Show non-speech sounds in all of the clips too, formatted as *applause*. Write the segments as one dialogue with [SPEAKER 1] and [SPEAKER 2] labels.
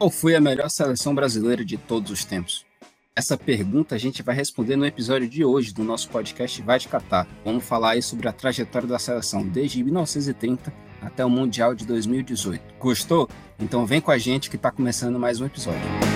[SPEAKER 1] Qual foi a melhor seleção brasileira de todos os tempos? Essa pergunta a gente vai responder no episódio de hoje do nosso podcast Vai de Catar. Vamos falar aí sobre a trajetória da seleção desde 1930 até o Mundial de 2018. Gostou? Então vem com a gente que está começando mais um episódio.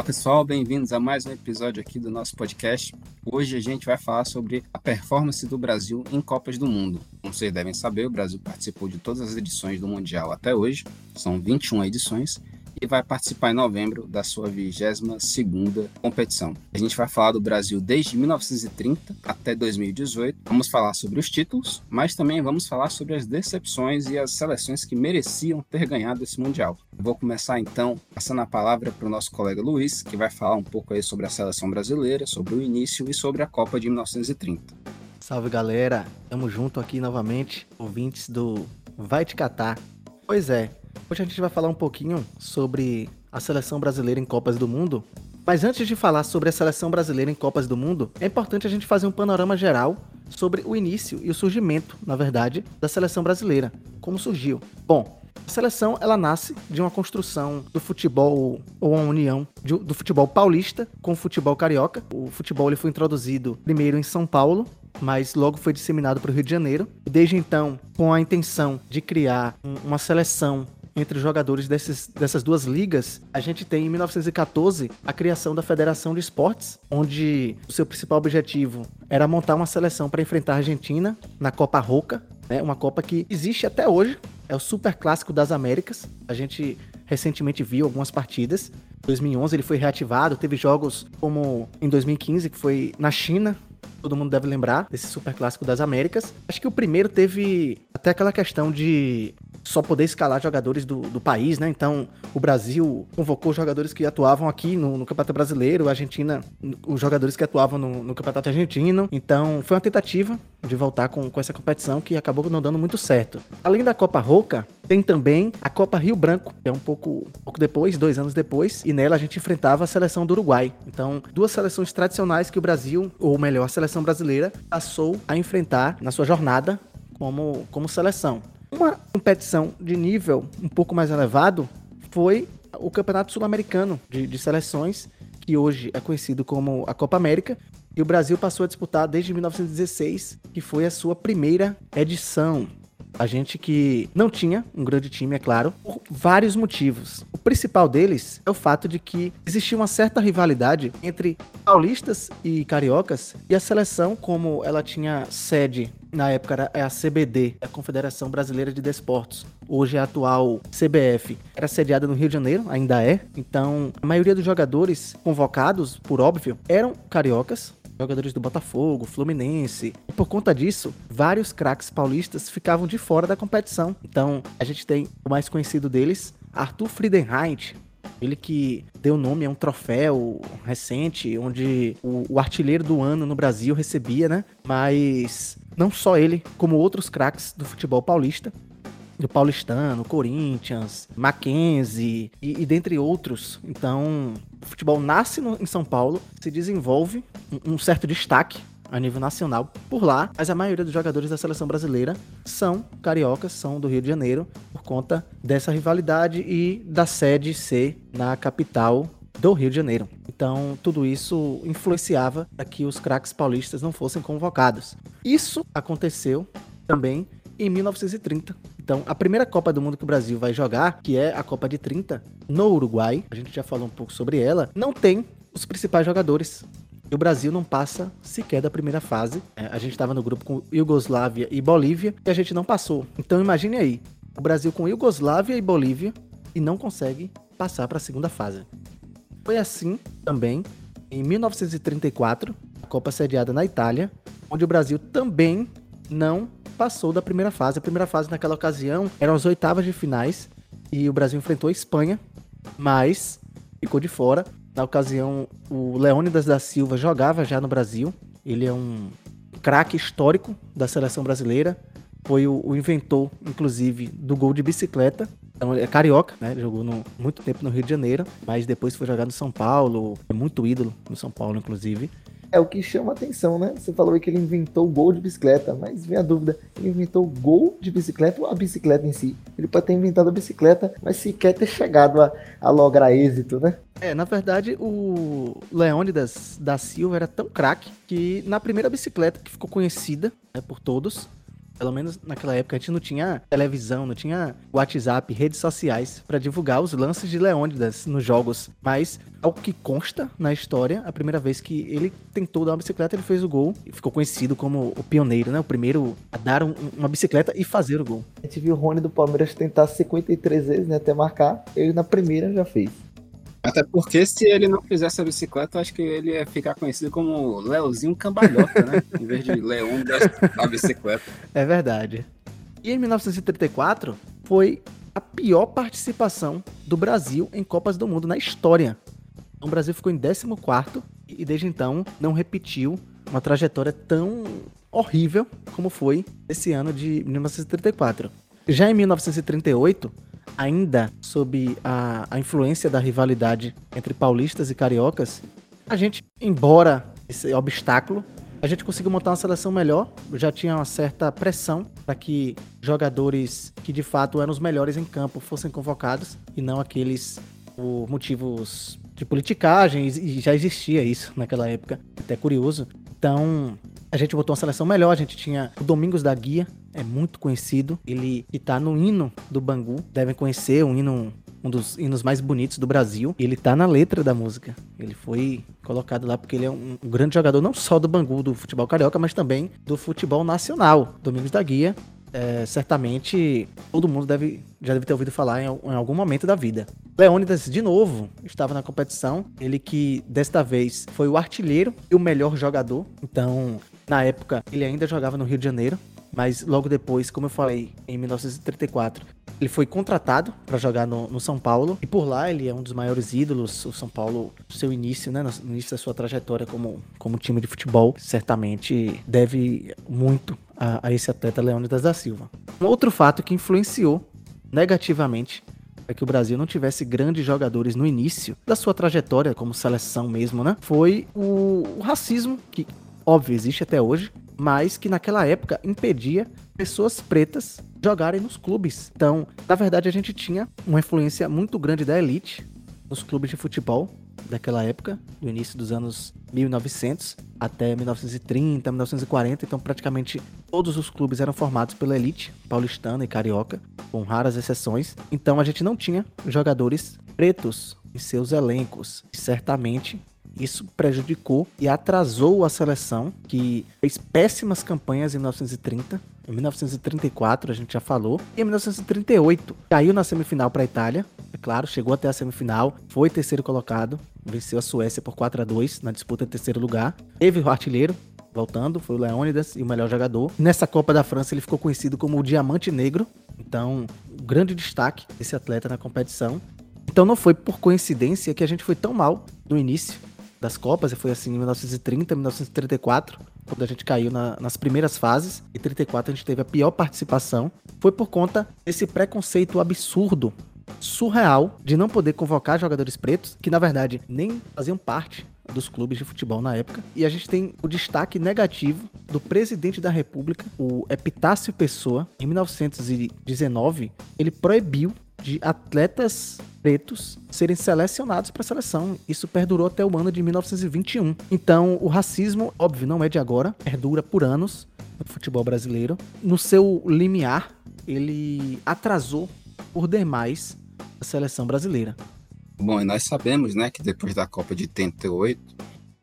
[SPEAKER 1] Olá pessoal, bem-vindos a mais um episódio aqui do nosso podcast. Hoje a gente vai falar sobre a performance do Brasil em Copas do Mundo. Como vocês devem saber, o Brasil participou de todas as edições do Mundial até hoje, são 21 edições, e vai participar em novembro da sua 22ª competição. A gente vai falar do Brasil desde 1930 até 2018. Vamos falar sobre os títulos, mas também vamos falar sobre as decepções e as seleções que mereciam ter ganhado esse mundial. vou começar então passando a palavra para o nosso colega Luiz, que vai falar um pouco aí sobre a seleção brasileira, sobre o início e sobre a Copa de 1930.
[SPEAKER 2] Salve galera, tamo junto aqui novamente, ouvintes do Vai Te Catar. Pois é, Hoje a gente vai falar um pouquinho sobre a seleção brasileira em Copas do Mundo. Mas antes de falar sobre a seleção brasileira em Copas do Mundo, é importante a gente fazer um panorama geral sobre o início e o surgimento, na verdade, da seleção brasileira. Como surgiu? Bom, a seleção ela nasce de uma construção do futebol ou uma união de, do futebol paulista com o futebol carioca. O futebol ele foi introduzido primeiro em São Paulo mas logo foi disseminado para o Rio de Janeiro. Desde então, com a intenção de criar uma seleção entre os jogadores desses, dessas duas ligas, a gente tem em 1914 a criação da Federação de Esportes, onde o seu principal objetivo era montar uma seleção para enfrentar a Argentina na Copa Roca, né, uma Copa que existe até hoje, é o Super Clássico das Américas. A gente recentemente viu algumas partidas. Em 2011 ele foi reativado, teve jogos como em 2015 que foi na China, todo mundo deve lembrar desse super clássico das Américas. Acho que o primeiro teve até aquela questão de só poder escalar jogadores do, do país, né? Então, o Brasil convocou jogadores que atuavam aqui no, no Campeonato Brasileiro, a Argentina, os jogadores que atuavam no, no, Campeonato Argentino. Então, foi uma tentativa de voltar com, com essa competição que acabou não dando muito certo. Além da Copa Roca, tem também a Copa Rio Branco, que é um pouco, pouco depois, dois anos depois, e nela a gente enfrentava a seleção do Uruguai. Então, duas seleções tradicionais que o Brasil, ou melhor, a seleção brasileira, passou a enfrentar na sua jornada como, como seleção. Uma competição de nível um pouco mais elevado foi o Campeonato Sul-Americano de, de Seleções, que hoje é conhecido como a Copa América, e o Brasil passou a disputar desde 1916, que foi a sua primeira edição. A gente que não tinha um grande time, é claro, por vários motivos. Principal deles é o fato de que existia uma certa rivalidade entre paulistas e cariocas, e a seleção, como ela tinha sede na época era a CBD, a Confederação Brasileira de Desportos. Hoje é a atual CBF. Era sediada no Rio de Janeiro, ainda é. Então, a maioria dos jogadores convocados, por óbvio, eram cariocas, jogadores do Botafogo, Fluminense. E por conta disso, vários craques paulistas ficavam de fora da competição. Então, a gente tem o mais conhecido deles, Arthur Friedenreich, ele que deu nome a um troféu recente, onde o, o, artilheiro do ano no Brasil recebia, né? Mas não só ele, como outros craques do futebol paulista, do paulistano, Corinthians, Mackenzie e, e dentre outros. Então, o futebol nasce no, em São Paulo, se desenvolve um, um certo destaque a nível nacional por lá, mas a maioria dos jogadores da seleção brasileira são cariocas, são do Rio de Janeiro, por conta dessa rivalidade e da sede ser na capital do Rio de Janeiro. Então, tudo isso influenciava para que os craques paulistas não fossem convocados. Isso aconteceu também em 1930. Então, a primeira Copa do Mundo que o Brasil vai jogar, que é a Copa de 30, no Uruguai, a gente já falou um pouco sobre ela, não tem os principais jogadores. E o Brasil não passa sequer da primeira fase. É, a gente estava no grupo com Iugoslávia e Bolívia e a gente não passou. Então imagine aí, o Brasil com Iugoslávia e Bolívia e não consegue passar para a segunda fase. Foi assim também em 1934, a Copa sediada na Itália, onde o Brasil também não passou da primeira fase. A primeira fase naquela ocasião eram as oitavas de finais e o Brasil enfrentou a Espanha, mas ficou de fora. Na ocasião, o Leônidas da Silva jogava já no Brasil. Ele é um craque histórico da seleção brasileira. Foi o, o, inventor, inclusive, do gol de bicicleta. Então, é carioca, né? Jogou no, muito tempo no Rio de Janeiro, mas depois foi jogar no São Paulo, é muito ídolo no São Paulo, inclusive.
[SPEAKER 3] É o que chama atenção, né? Você falou aí que ele inventou o gol de bicicleta, mas vem a dúvida: ele inventou o gol de bicicleta ou a bicicleta em si? Ele pode ter inventado a bicicleta, mas sequer ter chegado a, a lograr êxito, né?
[SPEAKER 2] É, na verdade, o Leônidas da Silva era tão craque que na primeira bicicleta que ficou conhecida né, por todos, pelo menos naquela época, a gente não tinha televisão, não tinha WhatsApp, redes sociais para divulgar os lances de Leônidas nos jogos. Mas, ao que consta na história, a primeira vez que ele tentou dar uma bicicleta, ele fez o gol e ficou conhecido como o pioneiro, né? O primeiro a dar um, uma bicicleta e fazer o gol.
[SPEAKER 3] A gente viu o Rony do Palmeiras tentar 53 vezes, né? Até marcar. Ele na primeira já fez.
[SPEAKER 1] Até porque se ele não fizesse a bicicleta, eu acho que ele ia ficar conhecido como Leozinho Cambalhota, né? em vez de Leão da bicicleta.
[SPEAKER 2] É verdade. E em 1934 foi a pior participação do Brasil em Copas do Mundo na história. O Brasil ficou em 14 e desde então não repetiu uma trajetória tão horrível como foi esse ano de 1934. Já em 1938, ainda sob a, a influência da rivalidade entre paulistas e cariocas, a gente, embora esse obstáculo, a gente conseguiu montar uma seleção melhor. Já tinha uma certa pressão para que jogadores que de fato eram os melhores em campo fossem convocados e não aqueles por motivos de politicagem, e já existia isso naquela época, até curioso. Então, a gente botou uma seleção melhor, a gente tinha o Domingos da Guia, é muito conhecido. Ele está no hino do Bangu, devem conhecer, um hino um dos hinos mais bonitos do Brasil. Ele tá na letra da música. Ele foi colocado lá porque ele é um, grande jogador não só do Bangu, do futebol carioca, mas também do futebol nacional. Domingos da Guia, é, certamente todo mundo deve, já deve ter ouvido falar em, em, algum momento da vida. Leônidas, de novo, estava na competição. Ele que desta vez foi o artilheiro e o melhor jogador. Então, na época, ele ainda jogava no Rio de Janeiro. Mas logo depois, como eu falei, em 1934, ele foi contratado para jogar no, no, São Paulo. E por lá ele é um dos maiores ídolos. O São Paulo, seu início, né? No início da sua trajetória como, como time de futebol, certamente deve muito a, a esse atleta Leônidas da Silva. Um outro fato que influenciou negativamente é que o Brasil não tivesse grandes jogadores no início da sua trajetória como seleção mesmo, né? Foi o, o racismo que óbvio existe até hoje, mas que naquela época impedia pessoas pretas jogarem nos clubes. Então, na verdade, a gente tinha uma influência muito grande da elite nos clubes de futebol daquela época, do início dos anos 1900 até 1930, 1940. Então, praticamente todos os clubes eram formados pela elite paulistana e carioca, com raras exceções. Então, a gente não tinha jogadores pretos em seus elencos. Certamente isso prejudicou e atrasou a seleção, que fez péssimas campanhas em 1930. Em 1934, a gente já falou. E em 1938, caiu na semifinal para a Itália. É claro, chegou até a semifinal, foi terceiro colocado, venceu a Suécia por 4 a 2 na disputa de terceiro lugar. Teve o artilheiro, voltando, foi o Leônidas e o melhor jogador. Nessa Copa da França ele ficou conhecido como o Diamante Negro, então grande destaque esse atleta na competição. Então não foi por coincidência que a gente foi tão mal no início das Copas, e foi assim em 1930, 1934, quando a gente caiu na, nas primeiras fases. Em 34 a gente teve a pior participação. Foi por conta desse preconceito absurdo, surreal, de não poder convocar jogadores pretos, que na verdade nem faziam parte dos clubes de futebol na época. E a gente tem o destaque negativo do presidente da República, o Epitácio Pessoa, em 1919, ele proibiu de atletas pretos serem selecionados para a seleção. Isso perdurou até o ano de 1921. Então, o racismo, óbvio, não é de agora, perdura por anos no futebol brasileiro. No seu limiar, ele atrasou por demais a seleção brasileira.
[SPEAKER 1] Bom, e nós sabemos, né, que depois da Copa de 88,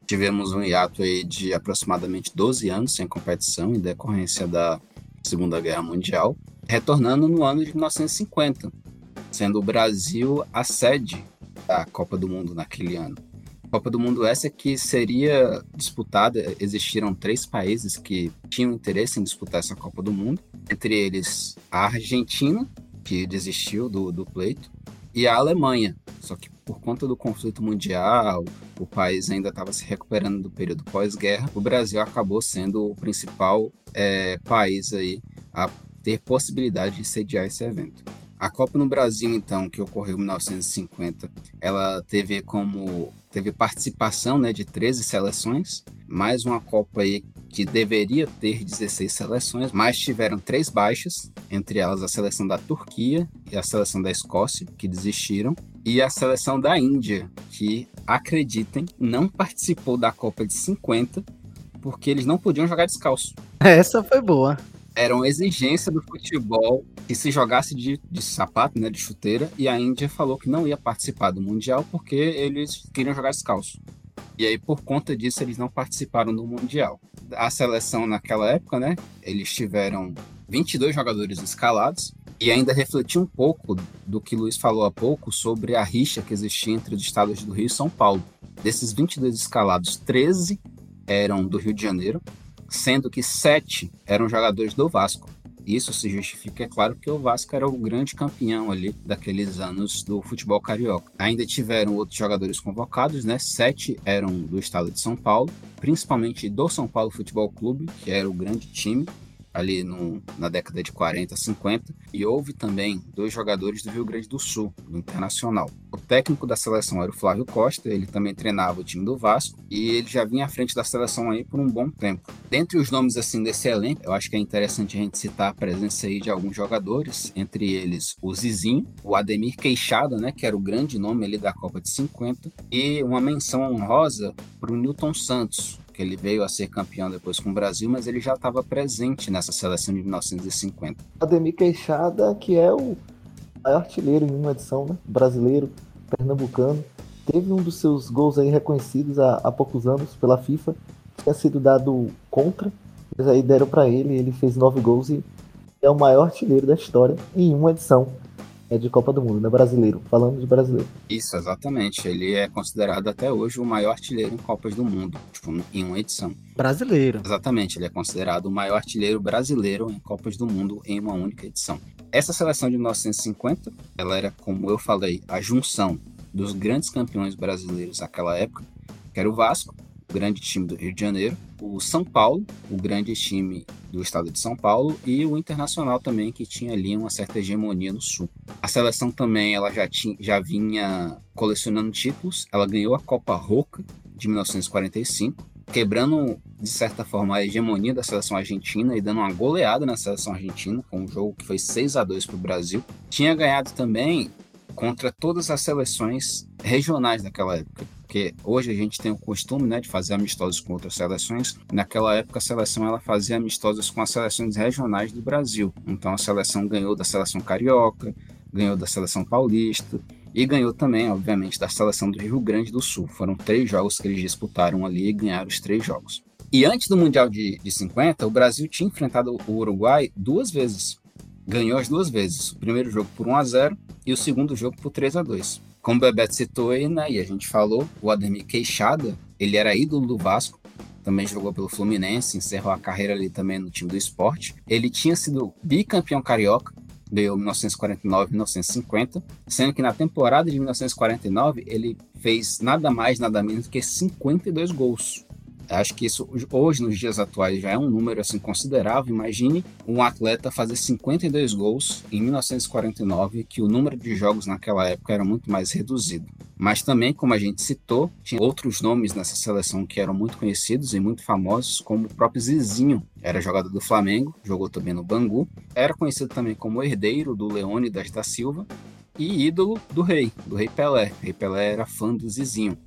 [SPEAKER 1] tivemos um hiato aí de aproximadamente 12 anos sem competição em decorrência da Segunda Guerra Mundial, retornando no ano de 1950, sendo o Brasil a sede da Copa do Mundo naquele ano. Copa do Mundo essa que seria disputada, existiram três países que tinham interesse em disputar essa Copa do Mundo, entre eles a Argentina, que desistiu do, do pleito, e a Alemanha. Só que por conta do conflito mundial, o país ainda estava se recuperando do período pós-guerra, o Brasil acabou sendo o principal é, país aí a ter possibilidade de sediar esse evento. A Copa no Brasil, então, que ocorreu em 1950, ela teve como teve participação né, de 13 seleções, mais uma Copa aí que deveria ter 16 seleções, mas tiveram três baixas, entre elas a seleção da Turquia e a seleção da Escócia, que desistiram, e a seleção da Índia, que, acreditem, não participou da Copa de 50 porque eles não podiam jogar descalço. *laughs*
[SPEAKER 2] Essa foi boa
[SPEAKER 1] era uma exigência do futebol que se jogasse de, de sapato, né, de chuteira, e a Índia falou que não ia participar do Mundial porque eles queriam jogar descalço. E aí, por conta disso, eles não participaram do Mundial. A seleção naquela época, né, eles tiveram 22 jogadores escalados, e ainda refletir um pouco do que Luiz falou há pouco sobre a rixa que existia entre os estados do Rio e São Paulo. Desses 22 escalados, 13 eram do Rio de Janeiro, sendo que sete eram jogadores do Vasco. Isso se justifica, é claro, que o Vasco era o grande campeão ali daqueles anos do futebol carioca. Ainda tiveram outros jogadores convocados, né? Sete eram do estado de São Paulo, principalmente do São Paulo Futebol Clube, que era o grande time ali no, na década de 40, 50, e houve também dois jogadores do Rio Grande do Sul, do Internacional. O técnico da seleção era o Flávio Costa, ele também treinava o time do Vasco, e ele já vinha à frente da seleção aí por um bom tempo. Dentre os nomes assim desse elenco, eu acho que é interessante a gente citar a presença aí de alguns jogadores, entre eles o Zizinho, o Ademir Queixada, né, que era o grande nome ali da Copa de 50, e uma menção honrosa para o Newton Santos, que ele veio a ser campeão depois com o Brasil, mas ele já estava presente nessa seleção de 1950.
[SPEAKER 3] Ademir Queixada, que é o artilheiro em uma edição, né? Brasileiro, pernambucano. Teve um dos seus gols aí reconhecidos há, há poucos anos pela FIFA, tinha sido dado contra, mas aí deram para ele, ele fez nove gols e é o maior artilheiro da história em uma edição é de Copa do Mundo, né? Brasileiro, falando de brasileiro.
[SPEAKER 1] Isso, exatamente. Ele é considerado até hoje o maior artilheiro em Copas do Mundo, tipo, em uma edição.
[SPEAKER 2] Brasileiro.
[SPEAKER 1] Exatamente, ele é considerado o maior artilheiro brasileiro em Copas do Mundo em uma única edição. Essa seleção de 1950, ela era, como eu falei, a junção dos grandes campeões brasileiros naquela época, que era o Vasco, o grande time do Rio de Janeiro, o São Paulo, o grande time do estado de São Paulo, e o Internacional também, que tinha ali uma certa hegemonia no Sul. A seleção também ela já, tinha, já vinha colecionando títulos, ela ganhou a Copa Roca de 1945, quebrando, de certa forma, a hegemonia da seleção argentina e dando uma goleada na seleção argentina, com um jogo que foi 6 a 2 para o Brasil. Tinha ganhado também contra todas as seleções regionais daquela época porque hoje a gente tem o costume né, de fazer amistosos com outras seleções. Naquela época, a seleção ela fazia amistosos com as seleções regionais do Brasil. Então, a seleção ganhou da seleção carioca, ganhou da seleção paulista e ganhou também, obviamente, da seleção do Rio Grande do Sul. Foram três jogos que eles disputaram ali e ganharam os três jogos. E antes do Mundial de, de 50, o Brasil tinha enfrentado o Uruguai duas vezes. Ganhou as duas vezes. O primeiro jogo por 1 a 0 e o segundo jogo por 3 a 2 como o Bebeto citou aí, né, e a gente falou, o Ademir Queixada, ele era ídolo do Vasco, também jogou pelo Fluminense, encerrou a carreira ali também no time do esporte. Ele tinha sido bicampeão carioca, ganhou 1949 1950, sendo que na temporada de 1949 ele fez nada mais, nada menos que 52 gols. Acho que isso hoje, nos dias atuais, já é um número assim considerável. Imagine um atleta fazer 52 gols em 1949, que o número de jogos naquela época era muito mais reduzido. Mas também, como a gente citou, tinha outros nomes nessa seleção que eram muito conhecidos e muito famosos, como o próprio Zizinho, era jogador do Flamengo, jogou também no Bangu, era conhecido também como herdeiro do Leônidas da Silva e ídolo do rei, do rei Pelé. O rei Pelé era fã do Zizinho.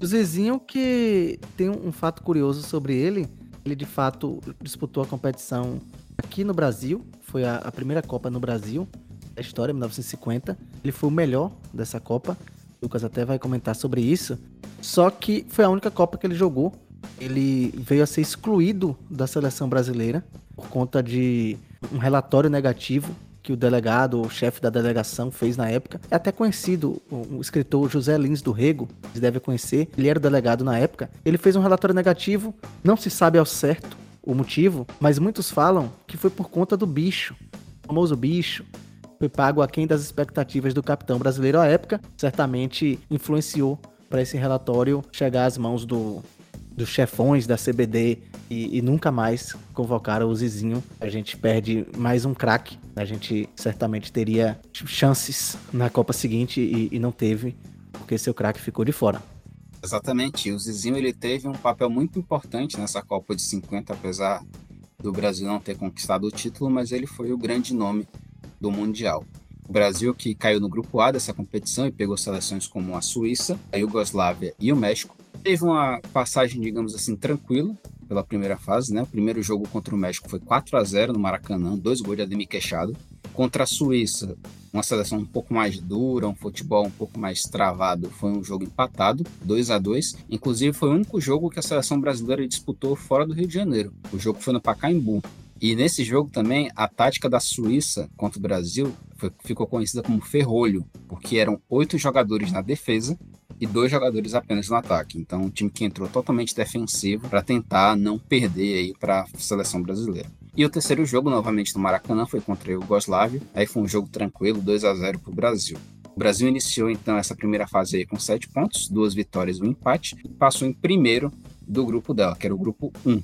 [SPEAKER 2] O Zezinho que tem um fato curioso sobre ele, ele de fato disputou a competição aqui no Brasil, foi a, a primeira Copa no Brasil da história, 1950. Ele foi o melhor dessa Copa. O Lucas até vai comentar sobre isso. Só que foi a única Copa que ele jogou. Ele veio a ser excluído da seleção brasileira por conta de um relatório negativo que o delegado, o chefe da delegação fez na época. É até conhecido, o escritor José Lins do Rego, vocês devem conhecer, ele era o delegado na época. Ele fez um relatório negativo, não se sabe ao certo o motivo, mas muitos falam que foi por conta do bicho, o famoso bicho. Foi pago aquém das expectativas do capitão brasileiro à época, certamente influenciou para esse relatório chegar às mãos do, dos chefões da CBD e, e, nunca mais convocaram o Zizinho. A gente perde mais um craque. A gente certamente teria chances na Copa seguinte e, e não teve, porque seu craque ficou de fora.
[SPEAKER 1] Exatamente. O Zizinho ele teve um papel muito importante nessa Copa de 50, apesar do Brasil não ter conquistado o título, mas ele foi o grande nome do Mundial. O Brasil, que caiu no grupo A dessa competição e pegou seleções como a Suíça, a Iugoslávia e o México, teve uma passagem, digamos assim, tranquila pela primeira fase, né? O primeiro jogo contra o México foi 4 a 0 no Maracanã, dois gols de Ademir Queixado. Contra a Suíça, uma seleção um pouco mais dura, um futebol um pouco mais travado, foi um jogo empatado, 2 a 2 Inclusive, foi o único jogo que a seleção brasileira disputou fora do Rio de Janeiro. O jogo foi no Pacaembu. E nesse jogo também, a tática da Suíça contra o Brasil foi, ficou conhecida como ferrolho, porque eram oito jogadores na defesa e dois jogadores apenas no ataque. Então, um time que entrou totalmente defensivo para tentar não perder aí para a seleção brasileira. E o terceiro jogo, novamente no Maracanã, foi contra a Yugoslávia. Aí foi um jogo tranquilo, 2 a 0 para o Brasil. O Brasil iniciou então essa primeira fase aí com sete pontos, duas vitórias e um empate, e passou em primeiro do grupo dela, que era o grupo 1.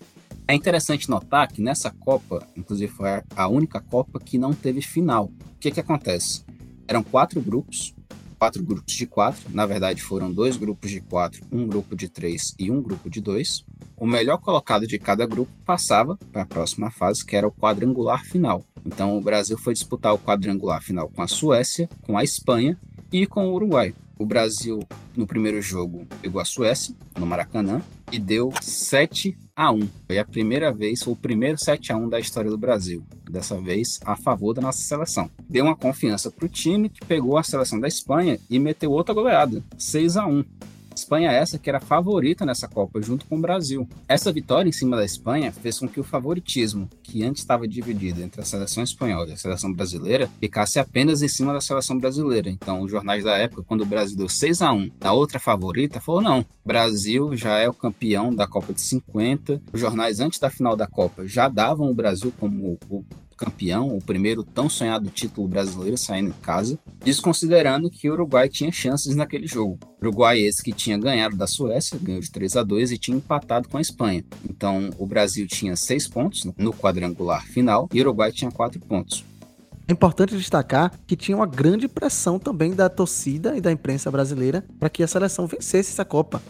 [SPEAKER 1] É interessante notar que nessa Copa, inclusive foi a única Copa que não teve final. O que, que acontece? Eram quatro grupos, quatro grupos de quatro. Na verdade, foram dois grupos de quatro, um grupo de três e um grupo de dois. O melhor colocado de cada grupo passava para a próxima fase, que era o quadrangular final. Então, o Brasil foi disputar o quadrangular final com a Suécia, com a Espanha e com o Uruguai. O Brasil, no primeiro jogo, pegou a Suécia, no Maracanã, e deu 7 a 1. Foi a primeira vez, foi o primeiro 7 a 1 da história do Brasil. Dessa vez a favor da nossa seleção. Deu uma confiança para o time que pegou a seleção da Espanha e meteu outra goleada, 6 a 1. Espanha essa que era favorita nessa Copa, junto com o Brasil. Essa vitória em cima da Espanha fez com que o favoritismo, que antes estava dividido entre a seleção espanhola e a seleção brasileira, ficasse apenas em cima da seleção brasileira. Então, os jornais da época, quando o Brasil deu 6 a 1 a outra favorita, falou: não, Brasil já é o campeão da Copa de 50. Os jornais antes da final da Copa já davam o Brasil como o campeão, o primeiro tão sonhado título brasileiro saindo em casa, desconsiderando que o Uruguai tinha chances naquele jogo. Uruguai esse que tinha ganhado da Suécia, ganhou de 3 a 2 e tinha empatado com a Espanha. Então o Brasil tinha seis pontos no quadrangular final e o Uruguai tinha quatro pontos.
[SPEAKER 2] É importante destacar que tinha uma grande pressão também da torcida e da imprensa brasileira para que a seleção vencesse essa Copa.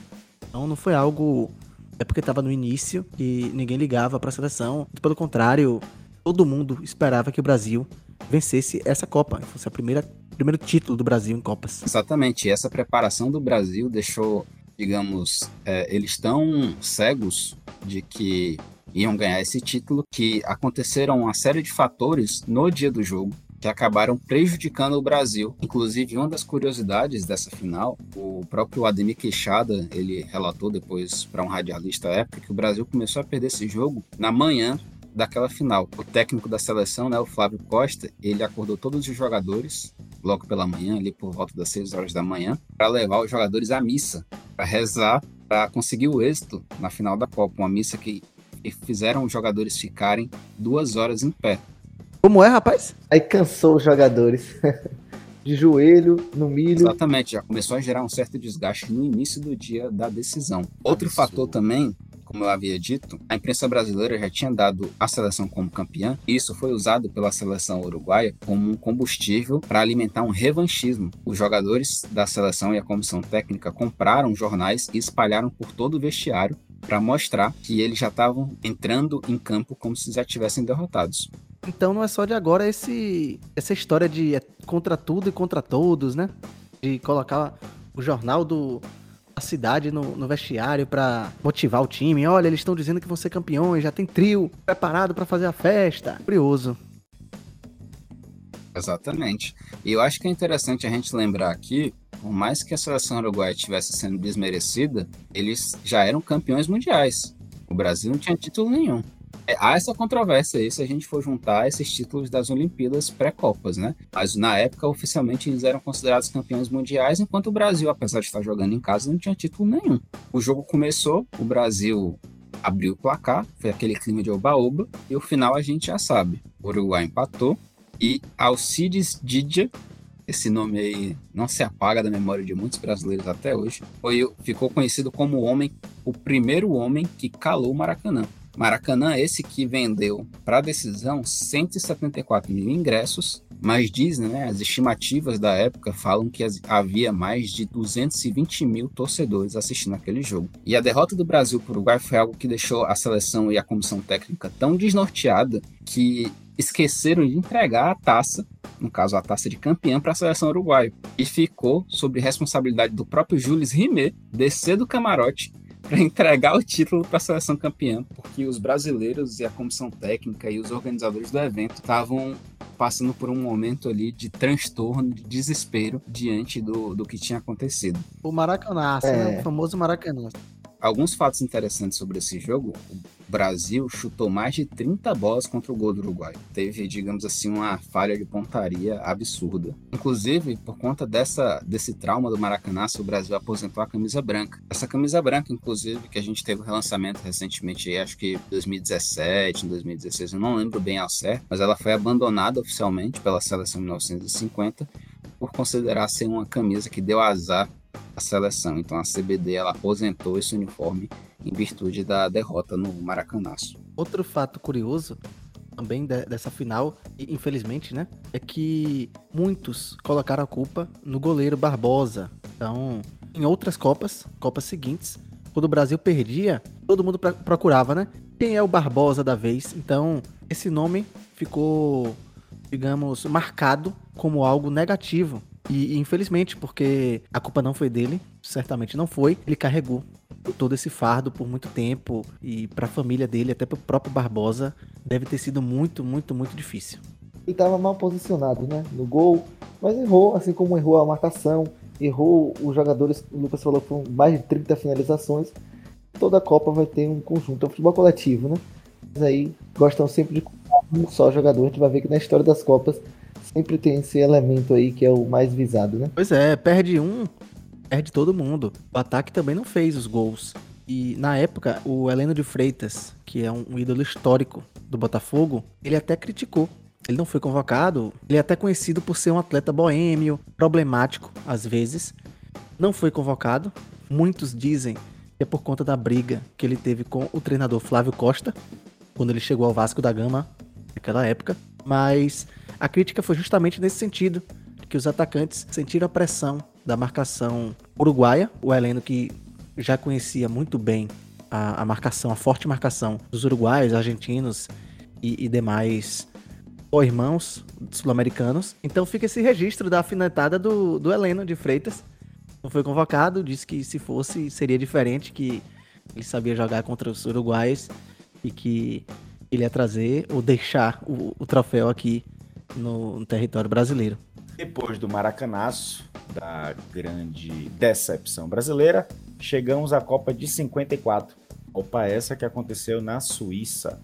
[SPEAKER 2] Então não foi algo é porque estava no início e ninguém ligava para a seleção. Pelo contrário, todo mundo esperava que o Brasil vencesse essa Copa, fosse a primeira primeiro título do Brasil em Copas.
[SPEAKER 1] Exatamente, essa preparação do Brasil deixou, digamos, é, eles tão cegos de que iam ganhar esse título que aconteceram uma série de fatores no dia do jogo que acabaram prejudicando o Brasil. Inclusive, uma das curiosidades dessa final, o próprio Ademir Queixada, ele relatou depois para um radialista época que o Brasil começou a perder esse jogo na manhã daquela final. O técnico da seleção, né, o Flávio Costa, ele acordou todos os jogadores logo pela manhã, ali por volta das 6 horas da manhã, para levar os jogadores à missa, para rezar, para conseguir o êxito na final da Copa. Uma missa que fizeram os jogadores ficarem duas horas em pé.
[SPEAKER 2] Como é, rapaz?
[SPEAKER 3] Aí cansou os jogadores. *laughs* de joelho, no milho.
[SPEAKER 1] Exatamente, já começou a gerar um certo desgaste no início do dia da decisão. Outro Absurdo. fator também como eu havia dito, a imprensa brasileira já tinha dado a seleção como campeã, e isso foi usado pela seleção uruguaia como um combustível para alimentar um revanchismo. Os jogadores da seleção e a comissão técnica compraram jornais e espalharam por todo o vestiário para mostrar que eles já estavam entrando em campo como se já tivessem derrotados.
[SPEAKER 2] Então não é só de agora esse essa história de é contra tudo e contra todos, né? De colocar o jornal do a cidade no, no vestiário para motivar o time. Olha, eles estão dizendo que vão ser campeões, já tem trio preparado para fazer a festa. Curioso.
[SPEAKER 1] Exatamente. E eu acho que é interessante a gente lembrar aqui, por mais que a seleção uruguaia estivesse sendo desmerecida, eles já eram campeões mundiais. O Brasil não tinha título nenhum. É, há essa controvérsia aí se a gente for juntar esses títulos das Olimpíadas pré-copas, né? Mas na época, oficialmente, eles eram considerados campeões mundiais, enquanto o Brasil, apesar de estar jogando em casa, não tinha título nenhum. O jogo começou, o Brasil abriu o placar, foi aquele clima de oba-oba, e o final a gente já sabe. O Uruguai empatou e Alcides Didia, esse nome aí não se apaga da memória de muitos brasileiros até hoje, foi, ficou conhecido como o homem o primeiro homem que calou o Maracanã. Maracanã, esse que vendeu para decisão 174 mil ingressos, mas dizem, né, as estimativas da época falam que havia mais de 220 mil torcedores assistindo aquele jogo. E a derrota do Brasil para o Uruguai foi algo que deixou a seleção e a comissão técnica tão desnorteada que esqueceram de entregar a taça, no caso a taça de campeão, para a seleção uruguaia. E ficou sob responsabilidade do próprio Jules Rimet descer do camarote para entregar o título para a seleção campeã, porque os brasileiros e a comissão técnica e os organizadores do evento estavam passando por um momento ali de transtorno, de desespero diante do, do que tinha acontecido.
[SPEAKER 2] O Maracanã, é. né? o famoso Maracanã
[SPEAKER 1] alguns fatos interessantes sobre esse jogo. O Brasil chutou mais de 30 bolas contra o gol do Uruguai. Teve, digamos assim, uma falha de pontaria absurda. Inclusive, por conta dessa, desse trauma do Maracanã, o Brasil aposentou a camisa branca. Essa camisa branca, inclusive, que a gente teve o relançamento recentemente, acho que 2017, 2016, eu não lembro bem ao certo, mas ela foi abandonada oficialmente pela seleção em 1950 por considerar ser uma camisa que deu azar a seleção. Então a CBD ela aposentou esse uniforme em virtude da derrota no Maracanaço.
[SPEAKER 2] Outro fato curioso também de, dessa final, infelizmente, né, é que muitos colocaram a culpa no goleiro Barbosa. Então, em outras copas, copas seguintes, quando o Brasil perdia, todo mundo procurava, né? Quem é o Barbosa da vez? Então, esse nome ficou, digamos, marcado como algo negativo e, infelizmente, porque a culpa não foi dele, certamente não foi, ele carregou todo esse fardo por muito tempo e para a família dele, até para o próprio Barbosa, deve ter sido muito, muito, muito difícil.
[SPEAKER 3] Ele estava mal posicionado, né, no gol, mas errou, assim como errou a marcação, errou os jogadores, o Lucas falou com mais de 30 finalizações. Toda Copa vai ter um conjunto, é um futebol coletivo, né? Mas aí gostam sempre de um só jogador. A gente vai ver que na história das Copas sempre tem esse elemento aí que é o mais visado, né?
[SPEAKER 2] Pois é, perde um, perde todo mundo. O ataque também não fez os gols. E na época, o Heleno de Freitas, que é um, um ídolo histórico do Botafogo, ele até criticou. Ele não foi convocado, ele é até conhecido por ser um atleta boêmio, problemático às vezes. Não foi convocado. Muitos dizem que é por conta da briga que ele teve com o treinador Flávio Costa, quando ele chegou ao Vasco da Gama naquela época. Mas a crítica foi justamente nesse sentido, que os atacantes sentiram a pressão da marcação uruguaia, o Heleno que já conhecia muito bem a, a marcação, a forte marcação dos uruguaios, argentinos e, e demais irmãos sul-americanos. Então fica esse registro da afinetada do, do Heleno de Freitas. Não foi convocado, disse que se fosse seria diferente, que ele sabia jogar contra os uruguaios e que ele ia trazer ou deixar o, o troféu aqui no, no território brasileiro.
[SPEAKER 4] Depois do Maracanaço, da grande decepção brasileira, chegamos à Copa de 54. Copa essa que aconteceu na Suíça.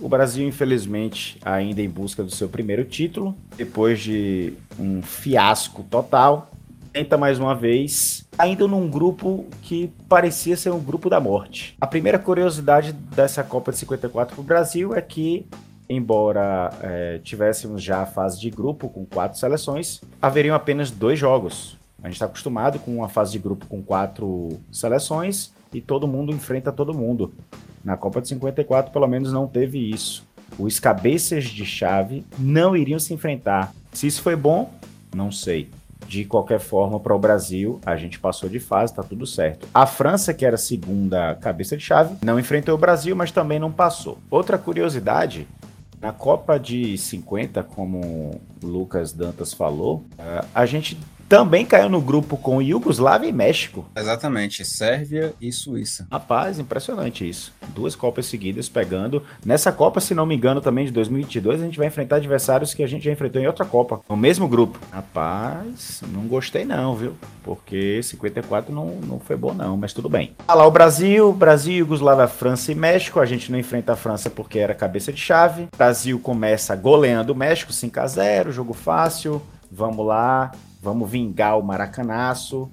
[SPEAKER 4] O Brasil, infelizmente, ainda em busca do seu primeiro título, depois de um fiasco total, tenta mais uma vez, ainda num grupo que parecia ser um grupo da morte. A primeira curiosidade dessa Copa de 54 para o Brasil é que embora é, tivéssemos já a fase de grupo com quatro seleções, haveriam apenas dois jogos. A gente está acostumado com uma fase de grupo com quatro seleções e todo mundo enfrenta todo mundo. Na Copa de 54, pelo menos, não teve isso. Os cabeças de chave não iriam se enfrentar. Se isso foi bom, não sei. De qualquer forma, para o Brasil, a gente passou de fase, tá tudo certo. A França, que era a segunda cabeça de chave, não enfrentou o Brasil, mas também não passou. Outra curiosidade na Copa de 50, como Lucas Dantas falou, a gente também caiu no grupo com Iugoslávia e México.
[SPEAKER 1] Exatamente, Sérvia e Suíça.
[SPEAKER 4] Rapaz, impressionante isso. Duas Copas seguidas pegando. Nessa Copa, se não me engano, também de 2022, a gente vai enfrentar adversários que a gente já enfrentou em outra Copa, no mesmo grupo. Rapaz, não gostei não, viu? Porque 54 não, não foi bom não, mas tudo bem. Ah lá o Brasil, Brasil, Iugoslávia, França e México. A gente não enfrenta a França porque era cabeça de chave. Brasil começa goleando o México 5 a 0, jogo fácil. Vamos lá, Vamos vingar o Maracanaço.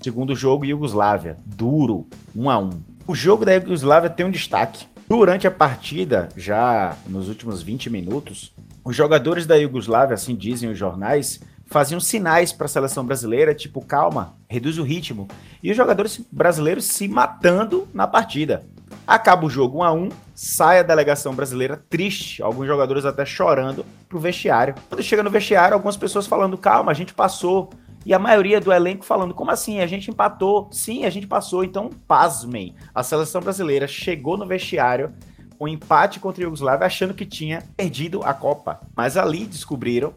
[SPEAKER 4] Segundo jogo, Iugoslávia. Duro, 1 a 1 O jogo da Iugoslávia tem um destaque. Durante a partida, já nos últimos 20 minutos, os jogadores da Iugoslávia, assim dizem os jornais, faziam sinais para a seleção brasileira, tipo, calma, reduz o ritmo. E os jogadores brasileiros se matando na partida. Acaba o jogo 1 a 1 sai a delegação brasileira triste, alguns jogadores até chorando pro vestiário. Quando chega no vestiário, algumas pessoas falando: calma, a gente passou. E a maioria do elenco falando: como assim? A gente empatou. Sim, a gente passou. Então, pasmem. A seleção brasileira chegou no vestiário com um empate contra a Iugoslávia, achando que tinha perdido a Copa. Mas ali descobriram,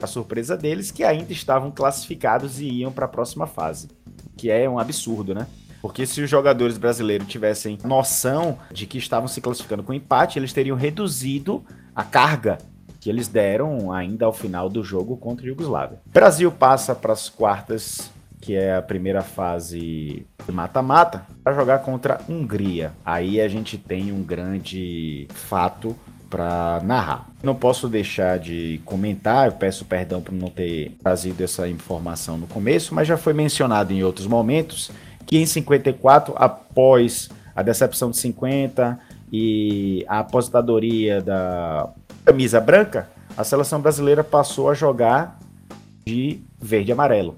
[SPEAKER 4] a surpresa deles, que ainda estavam classificados e iam para a próxima fase. Que é um absurdo, né? Porque se os jogadores brasileiros tivessem noção de que estavam se classificando com empate, eles teriam reduzido a carga que eles deram ainda ao final do jogo contra a Iugoslávia. Brasil passa para as quartas, que é a primeira fase de mata-mata, para jogar contra a Hungria. Aí a gente tem um grande fato para narrar. Não posso deixar de comentar, eu peço perdão por não ter trazido essa informação no começo, mas já foi mencionado em outros momentos que em 54, após a decepção de 50 e a aposentadoria da camisa branca, a seleção brasileira passou a jogar de verde e amarelo.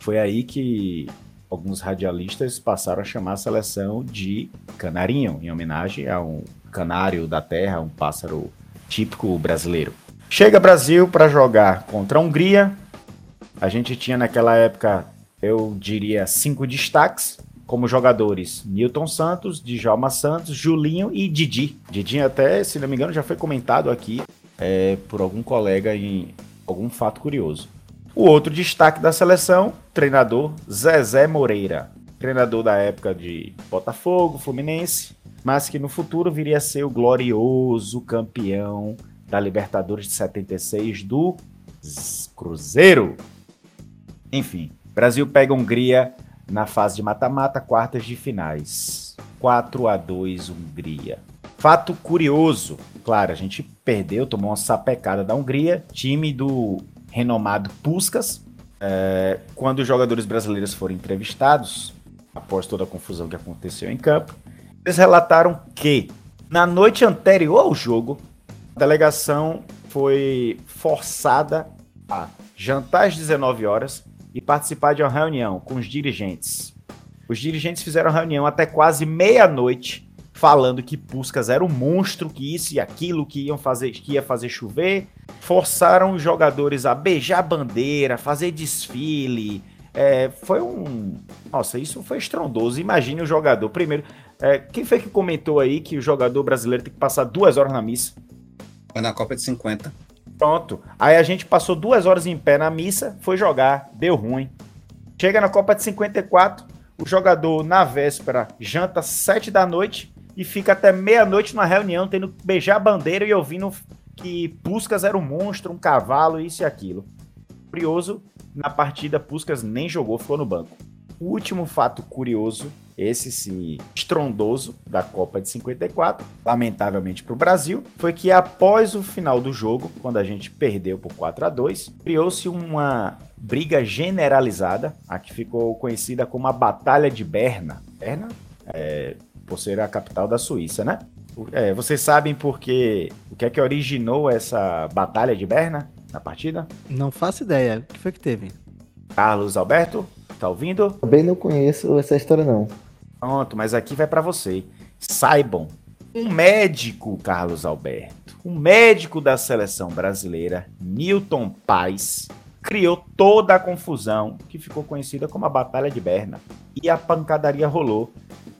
[SPEAKER 4] Foi aí que alguns radialistas passaram a chamar a seleção de canarinho, em homenagem a um canário da terra, um pássaro típico brasileiro. Chega Brasil para jogar contra a Hungria. A gente tinha naquela época eu diria cinco destaques como jogadores: Newton Santos, Djalma Santos, Julinho e Didi. Didi até, se não me engano, já foi comentado aqui é, por algum colega em algum fato curioso. O outro destaque da seleção, treinador Zezé Moreira, treinador da época de Botafogo, Fluminense, mas que no futuro viria a ser o glorioso campeão da Libertadores de 76 do Cruzeiro. Enfim, Brasil pega Hungria na fase de mata-mata, quartas de finais. 4 a 2 Hungria. Fato curioso, claro, a gente perdeu, tomou uma sapecada da Hungria, time do renomado Puskas. É, quando os jogadores brasileiros foram entrevistados, após toda a confusão que aconteceu em campo, eles relataram que na noite anterior ao jogo, a delegação foi forçada a jantar às 19 horas e participar de uma reunião com os dirigentes. Os dirigentes fizeram reunião até quase meia-noite, falando que Puskas era um monstro, que isso e aquilo, que iam fazer, que ia fazer chover. Forçaram os jogadores a beijar bandeira, fazer desfile. É, foi um. Nossa, isso foi estrondoso. Imagine o jogador. Primeiro, é, quem foi que comentou aí que o jogador brasileiro tem que passar duas horas na missa?
[SPEAKER 1] Foi na Copa de 50.
[SPEAKER 4] Pronto. Aí a gente passou duas horas em pé na missa, foi jogar, deu ruim. Chega na Copa de 54, o jogador na véspera janta sete da noite e fica até meia-noite numa reunião, tendo que beijar a bandeira e ouvindo que Puskas era um monstro, um cavalo, isso e aquilo. Curioso, na partida Puskas nem jogou, ficou no banco. O último fato curioso esse sim estrondoso da Copa de 54, lamentavelmente para o Brasil, foi que após o final do jogo, quando a gente perdeu por 4 a 2, criou-se uma briga generalizada, a que ficou conhecida como a Batalha de Berna. Berna, é, por ser a capital da Suíça, né? É, vocês sabem porque o que é que originou essa Batalha de Berna na partida?
[SPEAKER 2] Não faço ideia. O que foi que teve?
[SPEAKER 4] Carlos Alberto, tá ouvindo?
[SPEAKER 3] Também não conheço essa história não.
[SPEAKER 4] Pronto, mas aqui vai para você. Saibam, um médico, Carlos Alberto, um médico da seleção brasileira, Newton Paz, criou toda a confusão que ficou conhecida como a Batalha de Berna. E a pancadaria rolou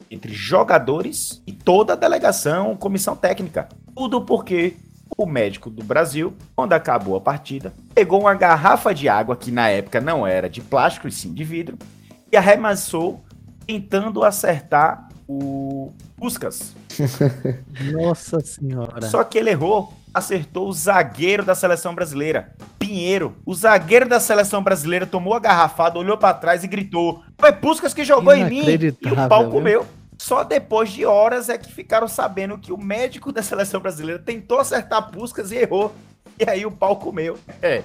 [SPEAKER 4] entre jogadores e toda a delegação, comissão técnica. Tudo porque o médico do Brasil, quando acabou a partida, pegou uma garrafa de água, que na época não era de plástico e sim de vidro, e arremessou tentando acertar o Puskas. *laughs*
[SPEAKER 2] Nossa senhora.
[SPEAKER 4] Só que ele errou, acertou o zagueiro da seleção brasileira, Pinheiro. O zagueiro da seleção brasileira tomou a garrafada, olhou para trás e gritou: Foi Puskas que jogou em mim! E o pau comeu. Só depois de horas é que ficaram sabendo que o médico da seleção brasileira tentou acertar Puskas e errou. E aí o pau comeu. É.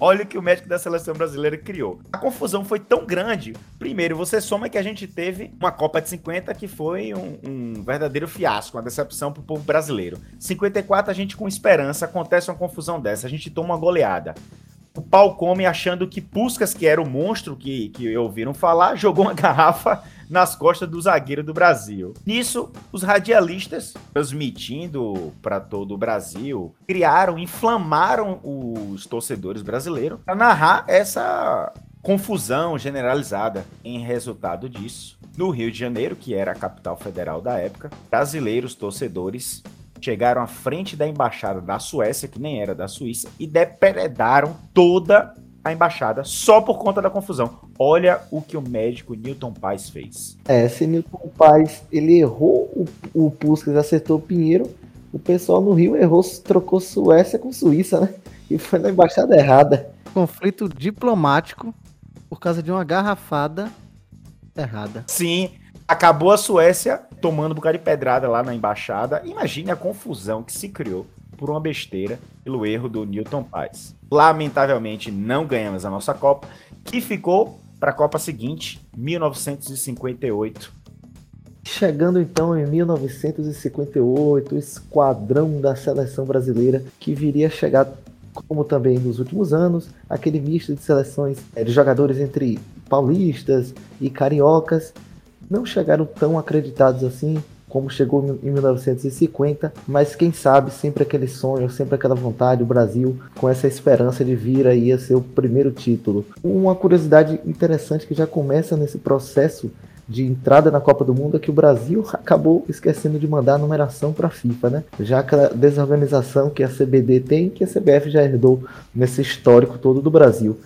[SPEAKER 4] Olha o que o médico da seleção brasileira criou. A confusão foi tão grande. Primeiro, você soma que a gente teve uma Copa de 50 que foi um, um verdadeiro fiasco, uma decepção para o povo brasileiro. 54, a gente com esperança, acontece uma confusão dessa, a gente toma uma goleada. O pau come achando que Puskas, que era o monstro que, que ouviram falar, jogou uma garrafa nas costas do zagueiro do Brasil. Nisso, os radialistas, transmitindo para todo o Brasil, criaram, inflamaram os torcedores brasileiros para narrar essa confusão generalizada. Em resultado disso, no Rio de Janeiro, que era a capital federal da época, brasileiros torcedores chegaram à frente da embaixada da Suécia, que nem era da Suíça, e depredaram toda a embaixada só por conta da confusão. Olha o que o médico Newton Paz fez.
[SPEAKER 3] É, esse Newton Paz, ele errou o, o Puskas, acertou o Pinheiro. O pessoal no Rio errou, trocou Suécia com Suíça, né? E foi na embaixada errada.
[SPEAKER 2] Conflito diplomático por causa de uma garrafada errada.
[SPEAKER 4] Sim, acabou a Suécia tomando um bocado de pedrada lá na embaixada. Imagine a confusão que se criou por uma besteira, pelo erro do Newton Paz. Lamentavelmente, não ganhamos a nossa Copa, que ficou para a Copa seguinte, 1958.
[SPEAKER 3] Chegando então em 1958, o esquadrão da seleção brasileira que viria a chegar, como também nos últimos anos, aquele misto de seleções eh, de jogadores entre paulistas e cariocas, não chegaram tão acreditados assim como chegou em 1950, mas quem sabe sempre aquele sonho, sempre aquela vontade, o Brasil com essa esperança de vir aí a ser o primeiro título. Uma curiosidade interessante que já começa nesse processo de entrada na Copa do Mundo é que o Brasil *laughs* acabou esquecendo de mandar a numeração para a FIFA, né? Já aquela desorganização que a CBD tem, que a CBF já herdou nesse histórico todo do Brasil.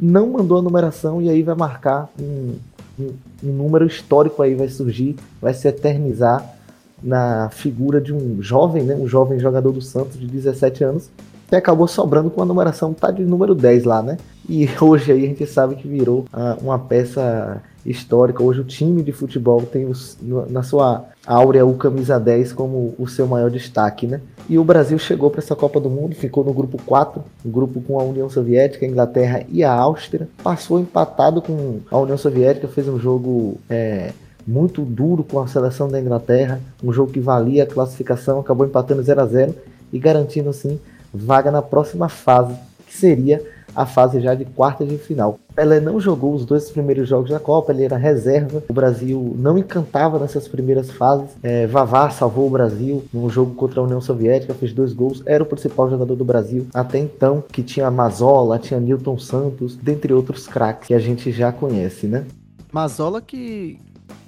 [SPEAKER 3] Não mandou a numeração e aí vai marcar um, um, número histórico aí, vai surgir, vai se eternizar na figura de um jovem, né, um jovem jogador do Santos de 17 anos, que acabou sobrando com a numeração tá de número 10 lá, né? E *laughs* hoje aí a gente sabe que virou uh, uma peça histórica. Hoje o time de futebol tem os, na sua áurea o camisa 10 como o seu maior destaque, né? E o Brasil chegou para essa Copa do Mundo, ficou no grupo 4, um grupo com a União Soviética, a Inglaterra e a Áustria. Passou empatado com a União Soviética, fez um jogo é, muito duro com a seleção da Inglaterra, um jogo que valia a classificação, acabou empatando 0 a 0 e garantindo assim vaga na próxima fase, que seria a fase já de quartas de final. Pelé não jogou os dois primeiros jogos da Copa, ele era reserva. O Brasil não encantava nessas primeiras fases. É, Vavá salvou o Brasil num jogo contra a União Soviética, fez dois gols, era o principal jogador do Brasil até então, que tinha Mazola, tinha Newton Santos, dentre outros craques que a gente já conhece, né?
[SPEAKER 2] Mazola que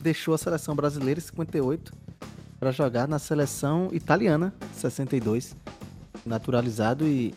[SPEAKER 2] deixou a seleção brasileira em 58 para jogar na seleção italiana 62, naturalizado e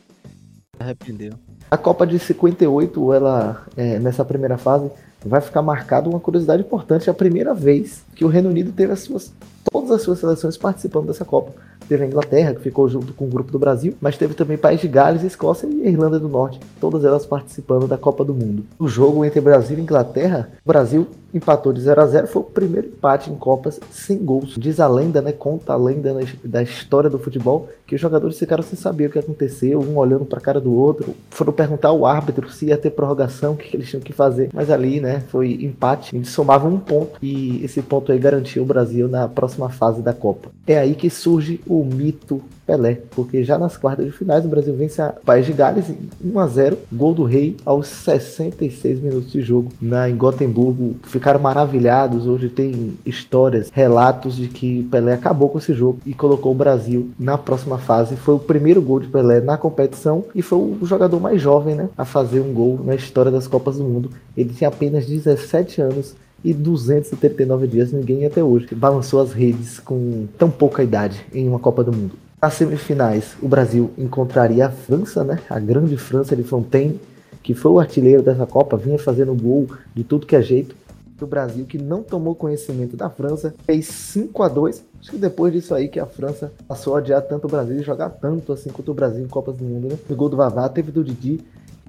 [SPEAKER 2] arrependeu.
[SPEAKER 3] A Copa de 58, ela é, nessa primeira fase vai ficar marcado uma curiosidade importante, é a primeira vez que o Reino Unido teve as suas todas as suas seleções participando dessa Copa. Teve a Inglaterra, que ficou junto com o grupo do Brasil, mas teve também País de Gales, Escócia e Irlanda do Norte, todas elas participando da Copa do Mundo. O jogo entre Brasil e Inglaterra, o Brasil empatou de 0 a 0 foi o primeiro empate em Copas sem gols. Diz a lenda, né? Conta a lenda da história do futebol que os jogadores ficaram sem saber o que aconteceu, um olhando para a cara do outro. Foram perguntar ao árbitro se ia ter prorrogação, o que eles tinham que fazer. Mas ali, né? Foi empate. Eles somavam um ponto e esse ponto aí garantiu o Brasil na próxima fase da Copa. É aí que surge o mito Pelé, porque já nas quartas de finais o Brasil vence a País de Gales 1 a 0, gol do Rei aos 66 minutos de jogo na em Gotemburgo. Ficaram maravilhados, hoje tem histórias, relatos de que Pelé acabou com esse jogo e colocou o Brasil na próxima fase. Foi o primeiro gol de Pelé na competição e foi o jogador mais jovem, né, a fazer um gol na história das Copas do Mundo. Ele tinha apenas 17 anos e 239 dias ninguém até hoje balançou as redes com tão pouca idade em uma Copa do Mundo. Nas semifinais, o Brasil encontraria a França, né? A grande França de Fontaine, que foi o artilheiro dessa Copa, vinha fazendo gol de tudo que é jeito. O Brasil, que não tomou conhecimento da França, fez 5 a 2 Acho que depois disso aí que a França passou a adiar tanto o Brasil e jogar tanto assim quanto o Brasil em Copas do Mundo, né? O gol do Vavá teve do Didi.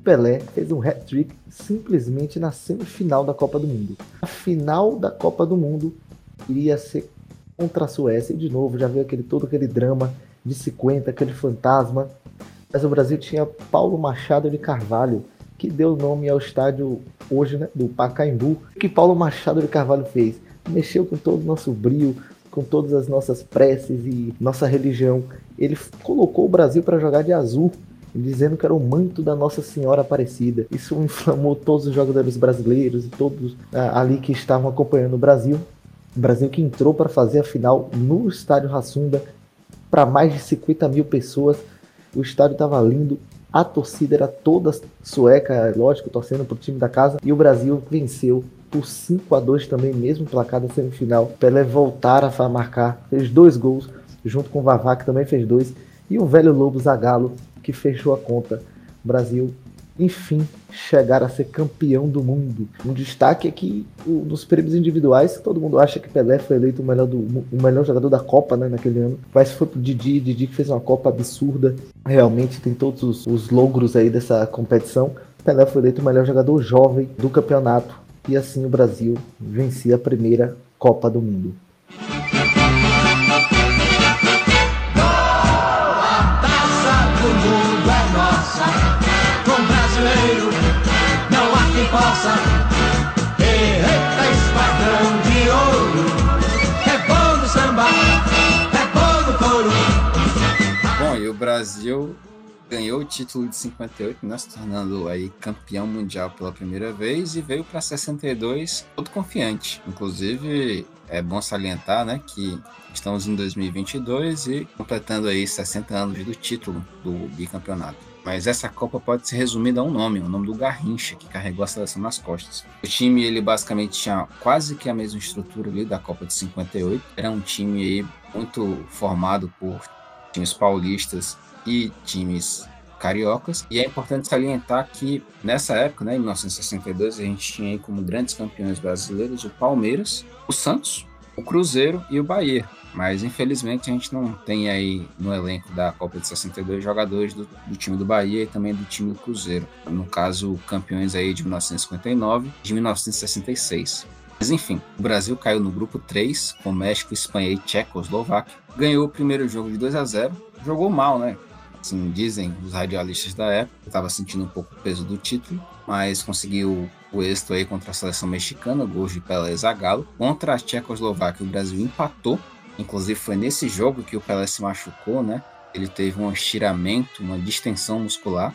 [SPEAKER 3] Pelé fez um hat-trick simplesmente na semifinal da Copa do Mundo. A final da Copa do Mundo iria ser contra a Suécia. E de novo, já veio aquele, todo aquele drama de 50, aquele fantasma. Mas o Brasil tinha Paulo Machado de Carvalho, que deu nome ao estádio hoje, né, do Pacaembu. O que Paulo Machado de Carvalho fez? Mexeu com todo o nosso brilho, com todas as nossas preces e nossa religião. Ele colocou o Brasil para jogar de azul dizendo que era o manto da Nossa Senhora Aparecida. Isso inflamou todos os jogadores brasileiros e todos ah, ali que estavam acompanhando o Brasil. O Brasil que entrou para fazer a final no estádio Rassunda para mais de 50 mil pessoas. O estádio estava lindo, a torcida era toda sueca, lógico, torcendo para o time da casa. E o Brasil venceu por 5 a 2 também, mesmo placar da semifinal. Pelé voltar a marcar, fez dois gols, junto com o Vavá, que também fez dois. E o velho Lobo Zagallo, que fechou a conta. O Brasil enfim, chegar a ser campeão do mundo. Um destaque é que nos prêmios individuais, todo mundo acha que Pelé foi eleito o melhor, do, o melhor jogador da Copa né, naquele ano, mas foi pro Didi, Didi que fez uma Copa absurda, realmente tem todos os, os logros aí dessa competição. Pelé foi eleito o melhor jogador jovem do campeonato e assim o Brasil vencia a primeira Copa do Mundo.
[SPEAKER 1] Brasil ganhou o título de 58, né, se tornando aí campeão mundial pela primeira vez e veio para 62 todo confiante. Inclusive, é bom salientar, né, que estamos em 2022 e completando aí 60 anos do título do bicampeonato. Mas essa Copa pode ser resumida a um nome, o nome do Garrincha, que carregou a seleção nas costas. O time, ele basicamente tinha quase que a mesma estrutura ali da Copa de 58. Era um time aí muito formado por times paulistas e times cariocas. E é importante salientar que nessa época, né, em 1962, a gente tinha como grandes campeões brasileiros o Palmeiras, o Santos, o Cruzeiro e o Bahia. Mas infelizmente a gente não tem aí no elenco da Copa de 62 jogadores do, do, time do Bahia e também do time do Cruzeiro. No caso, campeões aí de 1959 e de 1966. Mas enfim, o Brasil caiu no grupo 3 com México, Espanha e Tchecoslováquia. Ganhou o primeiro jogo de 2 a 0. Jogou mal, né? Assim, dizem os radialistas da época. Estava sentindo um pouco o peso do título, mas conseguiu o êxito aí contra a seleção mexicana, gols de Pelé Zagallo. Contra a Tchecoslováquia, o Brasil empatou Inclusive foi nesse jogo que o Pelé se machucou, né? Ele teve um estiramento, uma distensão muscular,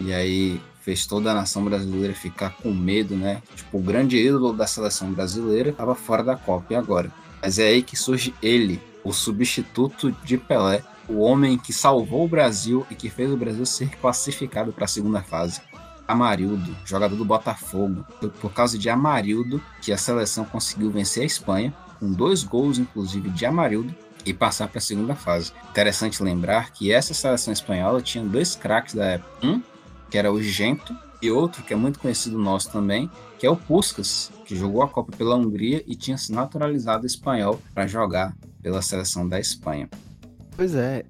[SPEAKER 1] e aí fez toda a nação brasileira ficar com medo, né? Tipo, o grande ídolo da seleção brasileira estava fora da Copa e agora. Mas é aí que surge ele, o substituto de Pelé, o homem que salvou o Brasil e que fez o Brasil ser classificado para a segunda fase. Amarildo, jogador do Botafogo. Foi por causa de Amarildo que a seleção conseguiu vencer a Espanha com dois gols, inclusive, de Amarildo, e passar para a segunda fase. Interessante lembrar que essa seleção espanhola tinha dois craques da época. Um, que era o Gento, e outro, que é muito conhecido nosso também, que é o Puskas, que jogou a Copa pela Hungria e tinha se naturalizado espanhol para jogar pela seleção da Espanha.
[SPEAKER 2] Pois é,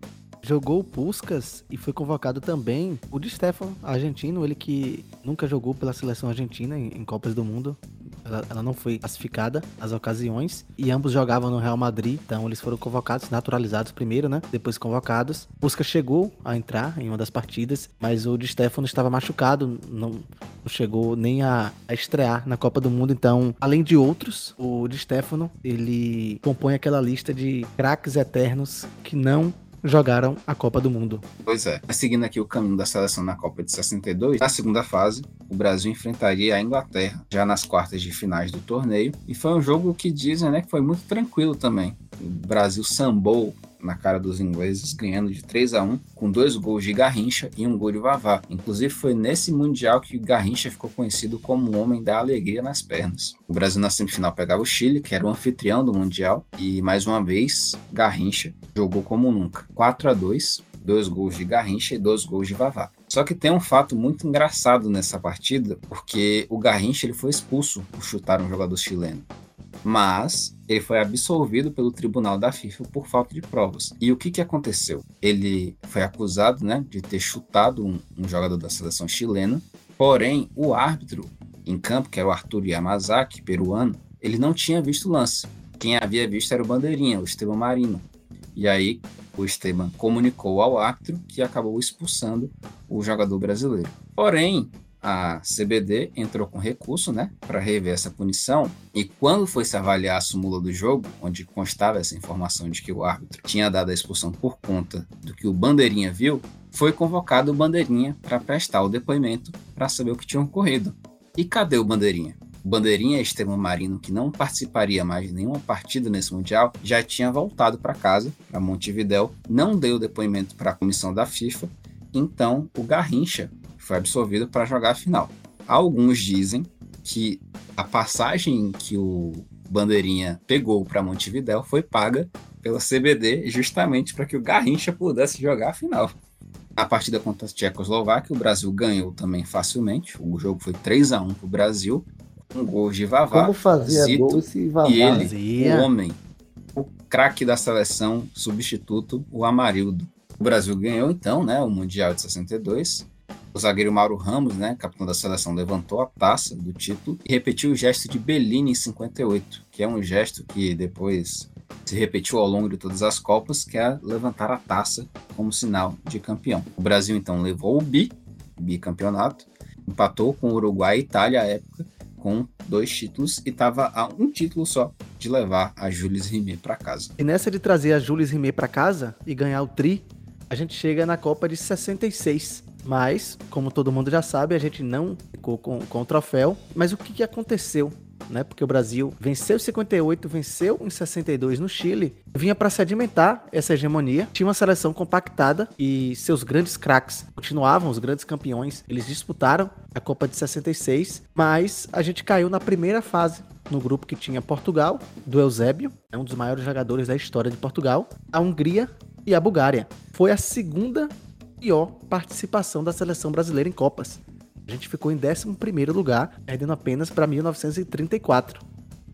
[SPEAKER 2] jogou o Puskas e foi convocado também o Di Stefano, argentino, ele que nunca jogou pela seleção argentina em, em Copas do Mundo, ela, ela, não foi classificada nas ocasiões e ambos jogavam no Real Madrid, então eles foram convocados, naturalizados primeiro, né? Depois convocados. Busca chegou a entrar em uma das partidas, mas o Di Stefano estava machucado, não, não chegou nem a, a, estrear na Copa do Mundo, então, além de outros, o Di Stefano, ele compõe aquela lista de craques eternos que não jogaram a Copa do Mundo.
[SPEAKER 1] Pois é. Seguindo aqui o caminho da seleção na Copa de 62, na segunda fase, o Brasil enfrentaria a Inglaterra, já nas quartas de finais do torneio, e foi um jogo que dizem né, que foi muito tranquilo também. O Brasil sambou na cara dos ingleses, ganhando de 3 a 1 com dois gols de Garrincha e um gol de Vavá. Inclusive foi nesse Mundial que Garrincha ficou conhecido como o homem da alegria nas pernas. O Brasil na semifinal pegava o Chile, que era o anfitrião do Mundial, e mais uma vez Garrincha jogou como nunca. 4 a 2 dois gols de Garrincha e dois gols de Vavá. Só que tem um fato muito engraçado nessa partida, porque o Garrincha ele foi expulso por chutar um jogador chileno mas ele foi absolvido pelo tribunal da FIFA por falta de provas. E o que, que aconteceu? Ele foi acusado né, de ter chutado um, um jogador da seleção chilena, porém o árbitro em campo, que era o Arthur Yamazaki, peruano, ele não tinha visto o lance. Quem havia visto era o bandeirinha, o Esteban Marino. E aí o Esteban comunicou ao árbitro que acabou expulsando o jogador brasileiro. Porém, a CBD entrou com recurso, né, para rever essa punição. E quando foi se avaliar a súmula do jogo, onde constava essa informação de que o árbitro tinha dado a expulsão por conta do que o bandeirinha viu, foi convocado o Bandeirinha para prestar o depoimento para saber o que tinha ocorrido. E cadê o Bandeirinha? O Bandeirinha, extremo marino que não participaria mais de nenhuma partida nesse Mundial, já tinha voltado para casa, para Montevidéu, não deu depoimento para a comissão da FIFA, então o Garrincha foi absolvido para jogar a final. Alguns dizem que a passagem que o Bandeirinha pegou para Montevidéu foi paga pela CBD justamente para que o Garrincha pudesse jogar a final. A partida contra a Tchecoslováquia, o Brasil ganhou também facilmente. O jogo foi 3 a 1 para o Brasil, com gols de Vavá.
[SPEAKER 3] Como fazia
[SPEAKER 1] Zito,
[SPEAKER 3] gol esse Vavá?
[SPEAKER 1] E ele,
[SPEAKER 2] Fazia.
[SPEAKER 1] o homem, o craque da seleção, substituto, o Amarildo. O Brasil ganhou então, né, o Mundial de 62. O zagueiro Mauro Ramos, né, capitão da seleção, levantou a taça do título e repetiu o gesto de Bellini em 58, que é um gesto que depois se repetiu ao longo de todas as Copas, que é levantar a taça como sinal de campeão. O Brasil então levou o bi, bicampeonato, empatou com o Uruguai e Itália à época, com dois títulos e estava a um título só de levar a Jules Rimet para casa.
[SPEAKER 2] E nessa de trazer a Jules Rimet para casa e ganhar o tri, a gente chega na Copa de 66. Mas, como todo mundo já sabe, a gente não ficou com, com o troféu. Mas o que, que aconteceu? Né? Porque o Brasil venceu em 58, venceu em 62 no Chile, vinha para sedimentar essa hegemonia. Tinha uma seleção compactada e seus grandes craques continuavam, os grandes campeões. Eles disputaram a Copa de 66, mas a gente caiu na primeira fase no grupo que tinha Portugal, do Eusébio, é um dos maiores jogadores da história de Portugal, a Hungria e a Bulgária. Foi a segunda pior participação da seleção brasileira em Copas. A gente ficou em 11º lugar, perdendo apenas para 1934.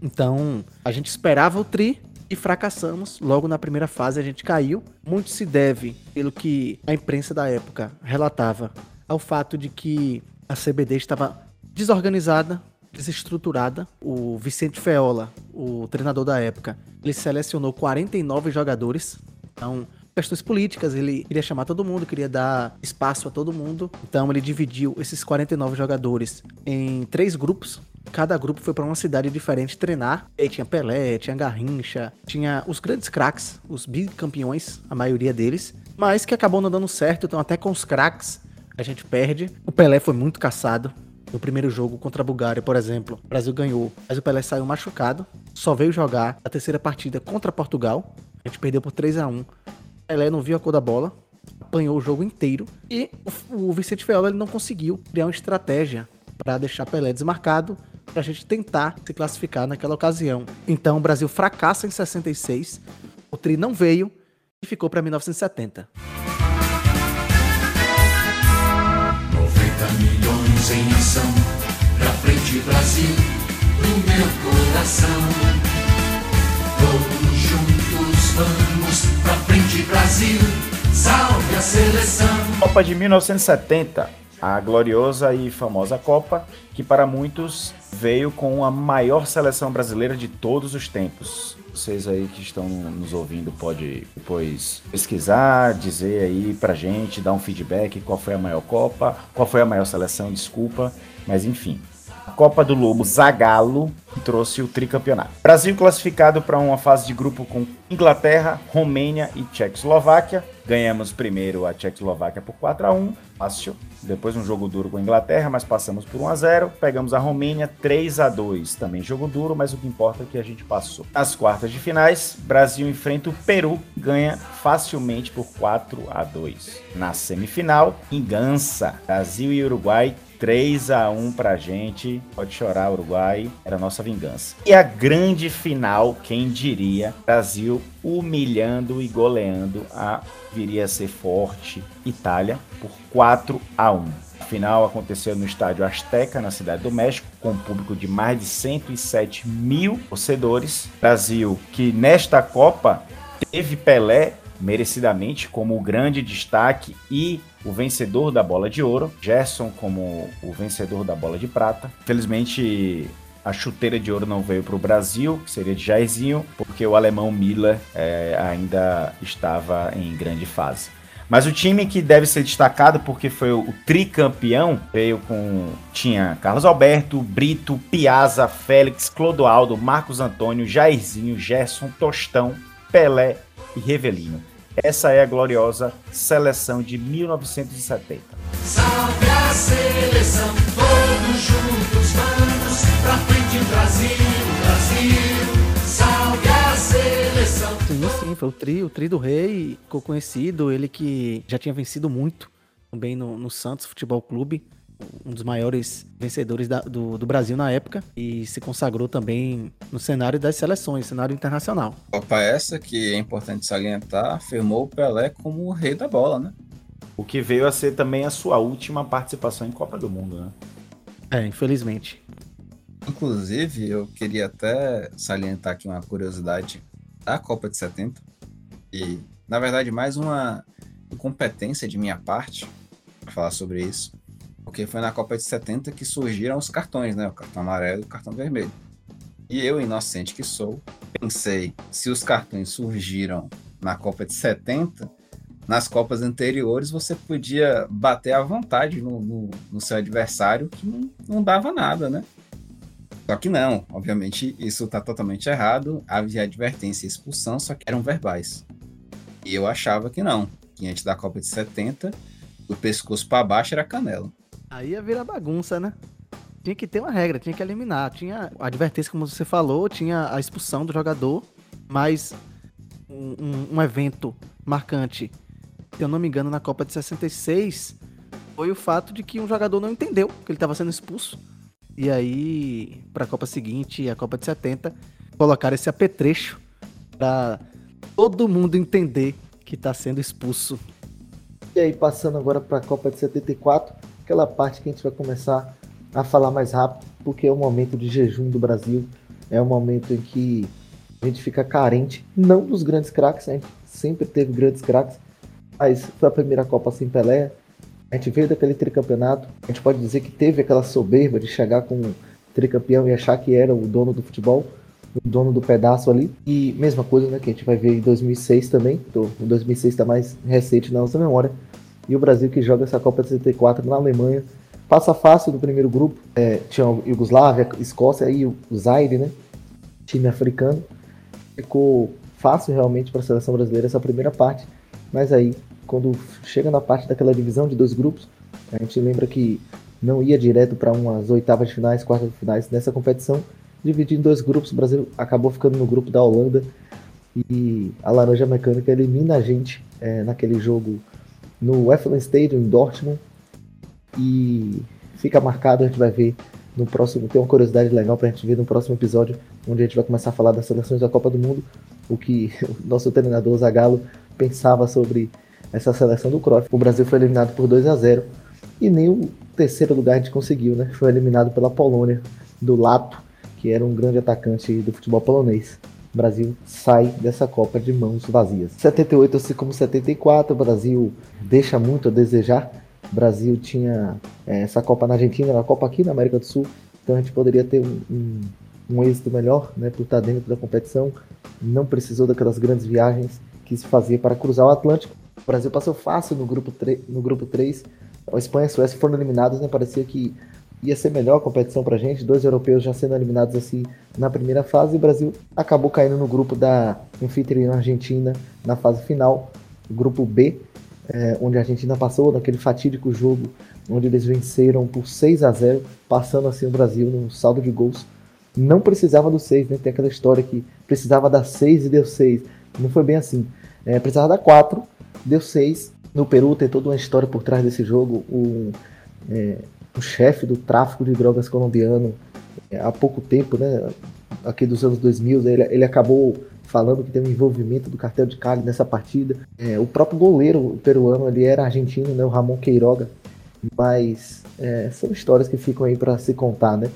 [SPEAKER 2] Então, a gente esperava o tri e fracassamos. Logo na primeira fase a gente caiu. Muito se deve, pelo que a imprensa da época relatava, ao fato de que a CBD estava desorganizada, desestruturada. O Vicente Feola, o treinador da época, ele selecionou 49 jogadores. Então, questões políticas, ele queria chamar todo mundo, queria dar espaço a todo mundo. Então ele dividiu esses 49 jogadores em três grupos. Cada grupo foi para uma cidade diferente treinar. E tinha Pelé, tinha Garrincha, tinha os grandes craques, os bicampeões, a maioria deles, mas que acabou não dando certo, então até com os craques a gente perde. O Pelé foi muito caçado. No primeiro jogo contra a Bulgária, por exemplo, o Brasil ganhou, mas o Pelé saiu machucado, só veio jogar a terceira partida contra Portugal. A gente perdeu por 3 a 1 Pelé não viu a cor da bola, apanhou o jogo inteiro e o, Vicente Feola ele não conseguiu criar uma estratégia para deixar Pelé desmarcado para a gente tentar se classificar naquela ocasião. Então o Brasil fracassa em 66, o tri não veio e ficou para 1970.
[SPEAKER 5] 90 milhões em ação, pra frente Brasil, do meu coração. Vamos, pra frente Brasil, salve a seleção.
[SPEAKER 4] Copa de 1970, a gloriosa e famosa Copa, que para muitos veio com a maior seleção brasileira de todos os tempos. Vocês aí que estão nos ouvindo pode depois pesquisar, dizer aí pra gente, dar um feedback qual foi a maior Copa, qual foi a maior seleção, desculpa, mas enfim. Copa do Lobo Zagalo trouxe o tricampeonato. Brasil classificado para uma fase de grupo com Inglaterra, Romênia e Tchecoslováquia. Ganhamos primeiro a Tchecoslováquia por 4 a 1 fácil. Depois um jogo duro com a Inglaterra, mas passamos por 1 a 0 Pegamos a Romênia 3 a 2 Também jogo duro, mas o que importa é que a gente passou. Nas quartas de finais, Brasil enfrenta o Peru, ganha facilmente por 4 a 2 Na semifinal, engança. Brasil e Uruguai 3 a 1 pra gente. Pode chorar, Uruguai. Era nossa vingança. E a grande final, quem diria? Brasil humilhando e goleando a viria a ser forte Itália por 4 a 1. A final aconteceu no estádio Azteca, na cidade do México, com um público de mais de 107 mil torcedores. Brasil, que nesta Copa teve Pelé merecidamente como o grande destaque e o vencedor da bola de ouro, Gerson como o vencedor da bola de prata. Felizmente a chuteira de ouro não veio para o Brasil, que seria de Jairzinho, porque o alemão Miller é, ainda estava em grande fase. Mas o time que deve ser destacado porque foi o tricampeão veio com tinha Carlos Alberto, Brito, Piazza, Félix, Clodoaldo, Marcos Antônio, Jairzinho, Gerson, Tostão, Pelé e Revelino. Essa é a gloriosa seleção de 1970.
[SPEAKER 5] Salve a seleção, todos juntos vamos pra frente, Brasil, Brasil. Salve a seleção.
[SPEAKER 2] Sim, sim, foi o tri, o tri do rei, ficou conhecido, ele que já tinha vencido muito também no, no Santos Futebol Clube, um dos maiores vencedores da- do, do Brasil na época, e se consagrou também no cenário das seleções, cenário internacional.
[SPEAKER 1] Copa essa que é importante salientar, afirmou o Pelé como o rei da bola, né?
[SPEAKER 4] O que veio a ser também a sua última participação em Copa do Mundo, né?
[SPEAKER 2] É, infelizmente.
[SPEAKER 1] Inclusive, eu queria até salientar aqui uma curiosidade da Copa de 70 e, na verdade, mais uma incompetência de minha parte para falar sobre isso, porque foi na Copa de 70 que surgiram os cartões, né? O cartão amarelo e o cartão vermelho. E eu, inocente que sou, pensei, se os cartões surgiram na Copa de 70, nas Copas anteriores você podia bater à vontade no, no, no seu adversário, que não, não dava nada, né? Só que não, obviamente isso está totalmente errado. Havia advertência e expulsão, só que eram verbais. E eu achava que não, que antes da Copa de 70, do pescoço para baixo era canela.
[SPEAKER 2] Aí ia virar bagunça, né? Tinha que ter uma regra, tinha que eliminar. Tinha a advertência, como você falou, tinha a expulsão do jogador, mas um, um- um evento marcante, se eu não me engano, na Copa de 66, foi o fato de que um jogador não entendeu que ele estava sendo expulso. E aí, para a Copa seguinte, a Copa de 70, colocaram esse apetrecho para todo mundo entender que está sendo expulso.
[SPEAKER 3] E aí, passando agora para a Copa de 74, aquela parte que a gente vai começar a falar mais rápido, porque é o momento de jejum do Brasil, é o momento em que a gente fica carente, não dos grandes craques, a gente sempre teve grandes craques, mas foi a primeira Copa sem Pelé, a gente veio daquele tricampeonato, a gente pode dizer que teve aquela soberba de chegar com um tricampeão e achar que era o dono do futebol, o dono do pedaço ali. E mesma coisa, né, que a gente vai ver em 2006 também, então, o 2006 está mais recente na nossa memória. E o Brasil que joga essa Copa de 74 na Alemanha, passa fácil no primeiro grupo, é, tinha Iugoslávia, Escócia e o Zaire, né, time africano. Ficou fácil realmente para a seleção brasileira essa primeira parte, mas aí quando chega na parte daquela divisão de dois grupos, a gente lembra que não ia direto para umas oitavas de finais, quartas de finais nessa competição, dividindo em dois grupos, o Brasil acabou ficando no grupo da Holanda. E a Laranja Mecânica elimina a gente é, naquele jogo no Wembley Stadium em Dortmund e fica marcado, a gente vai ver no próximo, tem uma curiosidade legal pra gente ver no próximo episódio, onde a gente vai começar a falar das seleções da Copa do Mundo, o que *laughs* o nosso treinador Zagallo pensava sobre essa seleção do Cruyff. O Brasil foi eliminado por 2 a 0 e nem o terceiro lugar a gente conseguiu, né? Foi eliminado pela Polônia, do Lato, que era um grande atacante do futebol polonês. O Brasil sai dessa Copa de mãos vazias. 78, assim como 74, o Brasil deixa muito a desejar. O Brasil tinha é, essa Copa na Argentina, uma Copa aqui na América do Sul, então a gente poderia ter um, um, um êxito melhor né, por estar dentro da competição. Não precisou daquelas grandes viagens que se fazia para cruzar o Atlântico. O Brasil passou fácil no grupo, no grupo 3. A Espanha e a Suécia foram eliminados, né? Parecia que ia ser melhor a competição pra gente. Dois europeus já sendo eliminados assim na primeira fase. E o Brasil acabou caindo no grupo da anfitriã Argentina na fase final, grupo B, é, onde a Argentina passou naquele fatídico jogo onde eles venceram por 6 a 0 passando assim o Brasil no saldo de gols. Não precisava do 6, né? Tem aquela história que precisava dar 6 e deu 6. Não foi bem assim. É, precisava dar 4, deu 6. No Peru tem toda uma história por trás desse jogo. O, é, o chefe do tráfico de drogas colombiano, é, há pouco tempo, né? Aqui dos anos 2000, ele, ele acabou falando que tem um envolvimento do cartel de Cali nessa partida. É, o próprio goleiro peruano, ele era argentino, né? O Ramon Queiroga. Mas é, são histórias que ficam aí para se contar, né?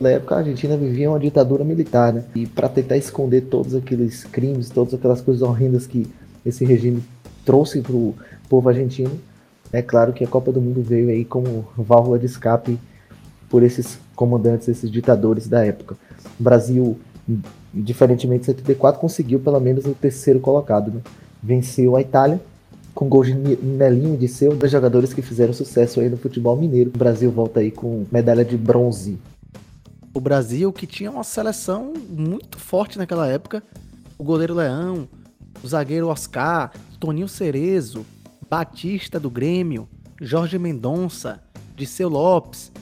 [SPEAKER 3] Na época a Argentina vivia uma ditadura militar, né? E para tentar esconder todos aqueles crimes, todas aquelas coisas horrendas que esse regime trouxe para o povo argentino, é claro que a Copa do Mundo veio aí como válvula de escape por esses comandantes, esses ditadores da época. O Brasil, diferentemente de 74, conseguiu pelo menos o terceiro colocado, né? Venceu a Itália com gol de Nelinho de seu, dois jogadores que fizeram sucesso aí no futebol mineiro. O Brasil volta aí com medalha de bronze.
[SPEAKER 2] O Brasil que tinha uma seleção muito forte naquela época. O goleiro Leão, o zagueiro Oscar, Toninho Cerezo, Batista do Grêmio, Jorge Mendonça, Disseu Lopes,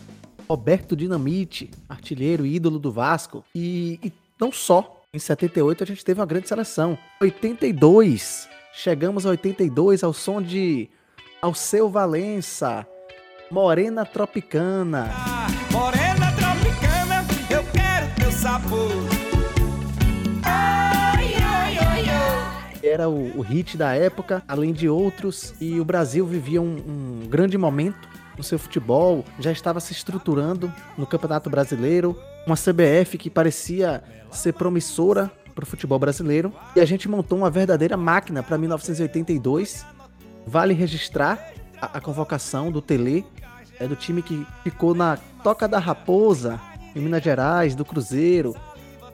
[SPEAKER 2] Roberto Dinamite, artilheiro ídolo do Vasco. E, e não só. Em 78 a gente teve uma grande seleção. 82, chegamos a 82 ao som de Alceu Valença, Morena Tropicana.
[SPEAKER 6] Morena tropicana, eu quero teu sabor.
[SPEAKER 2] Era o, o hit da época, além de outros, e o Brasil vivia um, um grande momento no seu futebol, já estava se estruturando no Campeonato Brasileiro, uma CBF que parecia ser promissora para o futebol brasileiro, e a gente montou uma verdadeira máquina para 1982. Vale registrar a, a convocação do Tele, é do time que ficou na Toca da Raposa, em Minas Gerais, do Cruzeiro,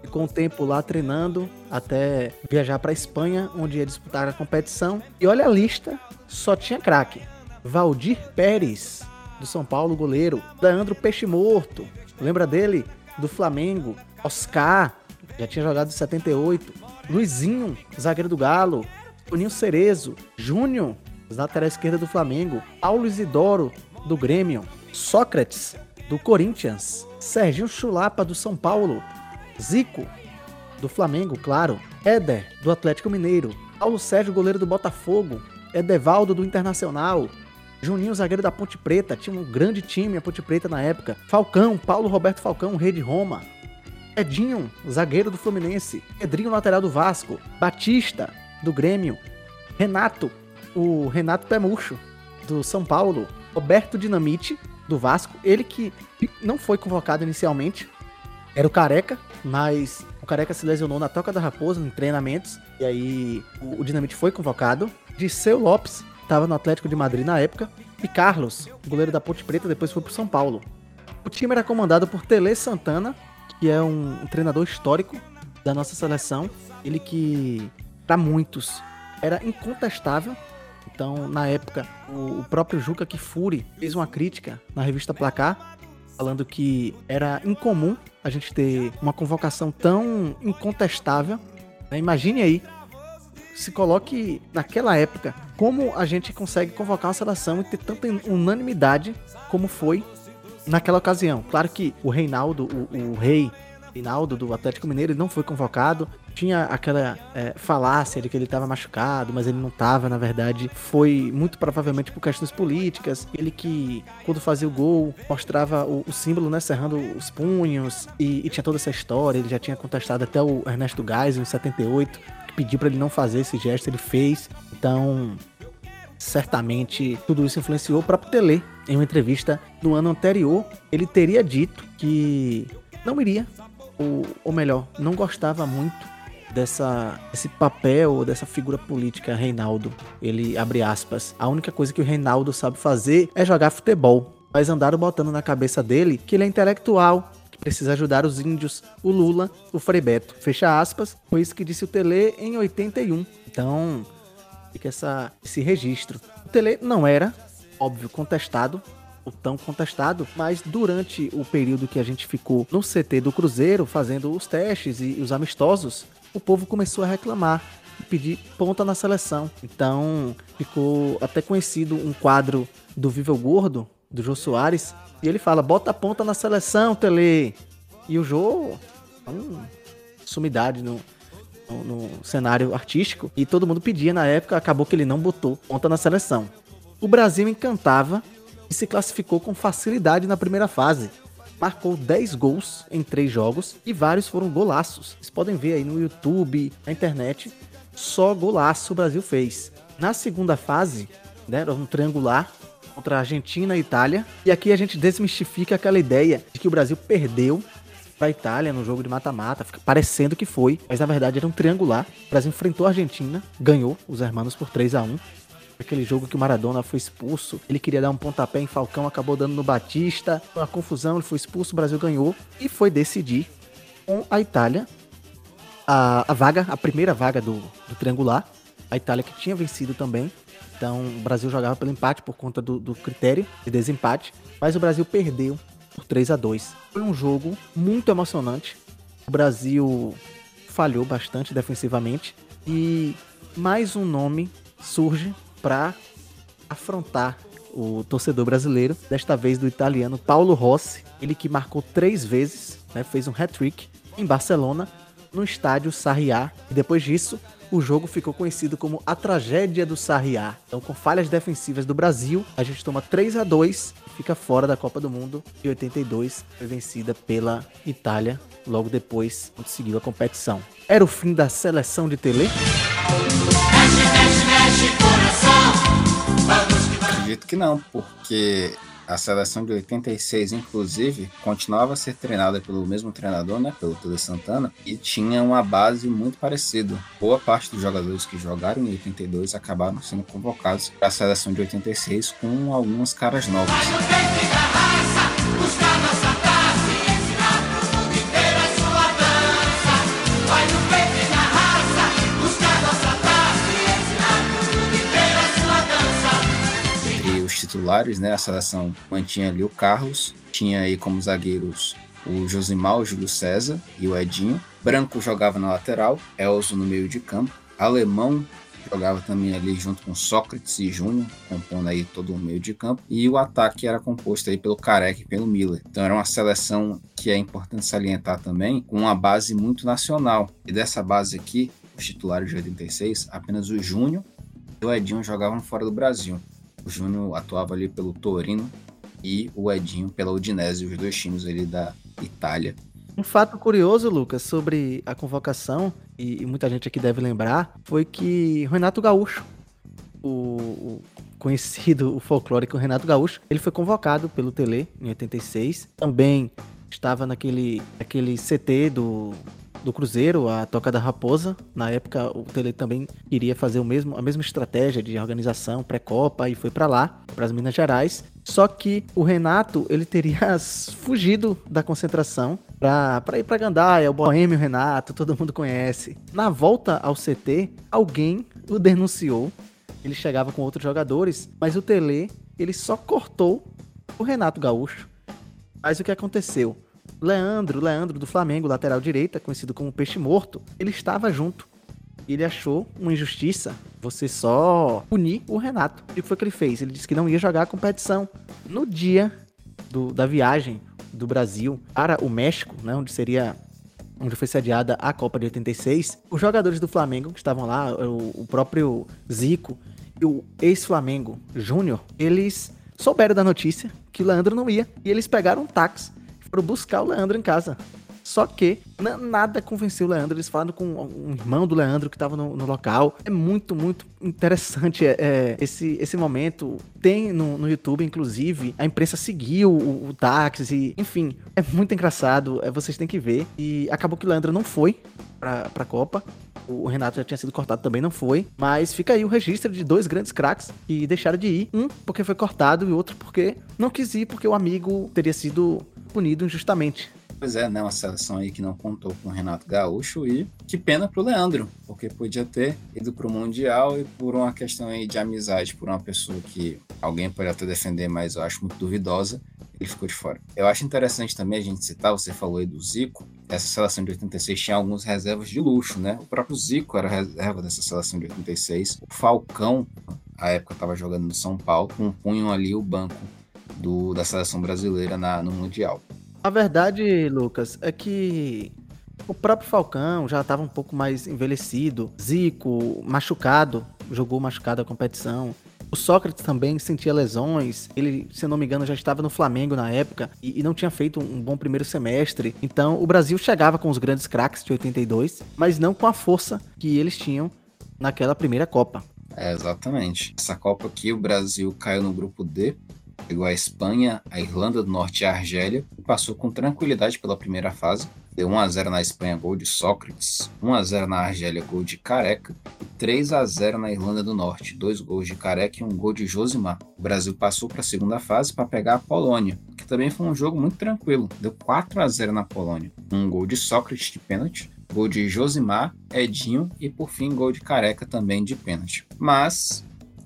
[SPEAKER 2] ficou um tempo lá treinando até viajar para Espanha, onde ia disputar a competição. E olha a lista, só tinha craque. Valdir Pérez, do São Paulo, goleiro. Leandro Peixe Morto, lembra dele? Do Flamengo. Oscar, já tinha jogado em 78. Luizinho, zagueiro do Galo. Toninho Cerezo. Júnior, lateral esquerda do Flamengo. Paulo Isidoro, do Grêmio. Sócrates, do Corinthians. Serginho Chulapa, do São Paulo. Zico, do Flamengo, claro. Éder, do Atlético Mineiro. Paulo Sérgio, goleiro do Botafogo. Edevaldo, do Internacional. Juninho, zagueiro da Ponte Preta. Tinha um grande time a Ponte Preta na época. Falcão, Paulo Roberto Falcão, rei de Roma. Edinho, zagueiro do Fluminense. Pedrinho, lateral do Vasco. Batista, do Grêmio. Renato, o Renato Pemucho, do São Paulo. Roberto Dinamite, do Vasco. Ele que não foi convocado inicialmente. Era o Careca, mas o Careca se lesionou na Toca da Raposa, em treinamentos. E aí o, o Dinamite foi convocado. Disseu Lopes, estava no Atlético de Madrid na época. E Carlos, goleiro da Ponte Preta, depois foi pro São Paulo. O time era comandado por Tele Santana, que é um, um treinador histórico da nossa seleção. Ele que, para muitos, era incontestável. Então, na época, o, o próprio Juca Kifuri fez uma crítica na revista Placar, falando que era incomum a gente ter uma convocação tão incontestável. né? Imagine aí, se coloque naquela época, como a gente consegue convocar uma seleção e ter tanta unanimidade como foi naquela ocasião. Claro que o Reinaldo, o, o rei Reinaldo do Atlético Mineiro, não foi convocado. Tinha aquela é, falácia de que ele estava machucado, mas ele não estava, na verdade. Foi muito provavelmente por questões políticas. Ele que, quando fazia o gol, mostrava o, o símbolo, né, cerrando os punhos. E, e tinha toda essa história. Ele já tinha contestado até o Ernesto Geisel em 78, que pediu para ele não fazer esse gesto, ele fez. Então, certamente tudo isso influenciou o próprio Tele. Em uma entrevista no ano anterior, ele teria dito que não iria, ou, ou melhor, não gostava muito dessa esse papel, dessa figura política Reinaldo. Ele abre aspas. A única coisa que o Reinaldo sabe fazer é jogar futebol. Mas andaram botando na cabeça dele que ele é intelectual, que precisa ajudar os índios, o Lula, o Frei Beto. Fecha aspas. Foi isso que disse o Tele em 81. Então, fica essa, esse registro. O Tele não era, óbvio, contestado, o tão contestado, mas durante o período que a gente ficou no CT do Cruzeiro, fazendo os testes e os amistosos, o povo começou a reclamar e pedir ponta na seleção. Então, ficou até conhecido um quadro do Viva o Gordo, do Jô Soares, e ele fala: bota a ponta na seleção, Tele. E o Jô, hum, sumidade no, no, no cenário artístico, e todo mundo pedia na época, acabou que ele não botou ponta na seleção. O Brasil encantava e se classificou com facilidade na primeira fase. Marcou 10 gols em 3 jogos e vários foram golaços. Vocês podem ver aí no YouTube, na internet, só golaço o Brasil fez. Na segunda fase, né, era um triangular contra a Argentina e Itália. E aqui a gente desmistifica aquela ideia de que o Brasil perdeu para a Itália no jogo de mata-mata, parecendo que foi, mas na verdade era um triangular. O Brasil enfrentou a Argentina, ganhou os hermanos por 3 a 1 Aquele jogo que o Maradona foi expulso, ele queria dar um pontapé em Falcão, acabou dando no Batista. Uma confusão, ele foi expulso, o Brasil ganhou e foi decidir com a Itália a, a vaga, a primeira vaga do, do triangular. A Itália que tinha vencido também. Então o Brasil jogava pelo empate por conta do, do critério de desempate. Mas o Brasil perdeu por 3 a 2 Foi um jogo muito emocionante. O Brasil falhou bastante defensivamente. E mais um nome surge para afrontar o torcedor brasileiro, desta vez do italiano Paulo Rossi, ele que marcou três vezes, né, fez um hat-trick em Barcelona, no estádio Sarriá, e depois disso o jogo ficou conhecido como a tragédia do Sarriá. Então, com falhas defensivas do Brasil, a gente toma 3 a 2 e fica fora da Copa do Mundo. E 82 foi vencida pela Itália, logo depois quando seguiu a competição. Era o fim da seleção de Tele?
[SPEAKER 1] Acredito que não, porque a seleção de 86, inclusive, continuava a ser treinada pelo mesmo treinador, né, pelo Tele Santana, e tinha uma base muito parecida. Boa parte dos jogadores que jogaram em 82 acabaram sendo convocados para a seleção de 86 com algumas caras novas. Titulares, né, a seleção mantinha ali o Carlos, tinha aí como zagueiros o Josimar, o Júlio César e o Edinho. Branco jogava na lateral, Elzo no meio de campo. Alemão jogava também ali junto com Sócrates e Júnior, compondo aí todo o meio de campo. E o ataque era composto aí pelo Careca e pelo Miller. Então era uma seleção que é importante salientar também, com uma base muito nacional. E dessa base aqui, os titulares de 86, apenas o Júnior e o Edinho jogavam fora do Brasil. O Júnior atuava ali pelo Torino e o Edinho pela Udinese, os dois times ali da Itália.
[SPEAKER 2] Um fato curioso, Lucas, sobre a convocação, e, muita gente aqui deve lembrar, foi que Renato Gaúcho, o conhecido, o folclórico Renato Gaúcho, ele foi convocado pelo Tele em 86. Também estava naquele, naquele CT do, do Cruzeiro, a Toca da Raposa. Na época, o Tele também iria fazer o mesmo, a mesma estratégia de organização pré-copa e foi para lá, para as Minas Gerais. Só que o Renato, ele teria *laughs* fugido da concentração para ir para Gandaia, o Boêmio Renato, todo mundo conhece. Na volta ao CT, alguém o denunciou. Ele chegava com outros jogadores, mas o Tele, ele só cortou o Renato Gaúcho. Mas o que aconteceu? Leandro, Leandro do Flamengo, lateral direita, conhecido como Peixe Morto, ele estava junto. Ele achou uma injustiça você só punir o Renato. E o que foi que ele fez? Ele disse que não ia jogar a competição. No dia do, da viagem do Brasil para o México, né, onde seria onde foi sediada a Copa de 86, os jogadores do Flamengo que estavam lá, o, o próprio Zico e o ex-Flamengo Júnior, eles souberam da notícia que o Leandro não ia e eles pegaram um táxi foram buscar o Leandro em casa. Só que na- nada convenceu o Leandro. Eles falaram com um irmão do Leandro que estava no, no local. É muito, muito interessante é, é, esse, esse momento. Tem no, no YouTube, inclusive, a imprensa seguiu o, o táxi. Enfim, é muito engraçado. É, vocês têm que ver. E acabou que o Leandro não foi pra, pra Copa. O Renato já tinha sido cortado, também não foi. Mas fica aí o registro de dois grandes craques que deixaram de ir. Um porque foi cortado e outro porque não quis ir, porque o amigo teria sido punido injustamente.
[SPEAKER 1] Pois é, né? Uma seleção aí que não contou com o Renato Gaúcho e que pena pro Leandro, porque podia ter ido pro Mundial e por uma questão aí de amizade, por uma pessoa que alguém pode até defender, mas eu acho muito duvidosa, ele ficou de fora. Eu acho interessante também a gente citar, você falou aí do Zico, essa seleção de 86 tinha alguns reservas de luxo, né? O próprio Zico era reserva dessa seleção de 86, o Falcão, à época estava jogando no São Paulo, compunham ali o banco do, da seleção brasileira na, no Mundial.
[SPEAKER 2] A verdade, Lucas, é que o próprio Falcão já estava um pouco mais envelhecido. Zico, machucado, jogou machucado a competição. O Sócrates também sentia lesões. Ele, se não me engano, já estava no Flamengo na época e, e não tinha feito um bom primeiro semestre. Então, o Brasil chegava com os grandes craques de 82, mas não com a força que eles tinham naquela primeira Copa.
[SPEAKER 1] É, exatamente. Essa Copa aqui, o Brasil caiu no grupo D, pegou a Espanha, a Irlanda do Norte e a Argélia, e passou com tranquilidade pela primeira fase. Deu 1x0 na Espanha, gol de Sócrates, 1x0 na Argélia, gol de Careca, e 3x0 na Irlanda do Norte, dois gols de Careca e um gol de Josimar. O Brasil passou para a segunda fase para pegar a Polônia, que também foi um jogo muito tranquilo. Deu 4x0 na Polônia, um gol de Sócrates de pênalti, gol de Josimar, Edinho e por fim gol de Careca também de pênalti. Mas,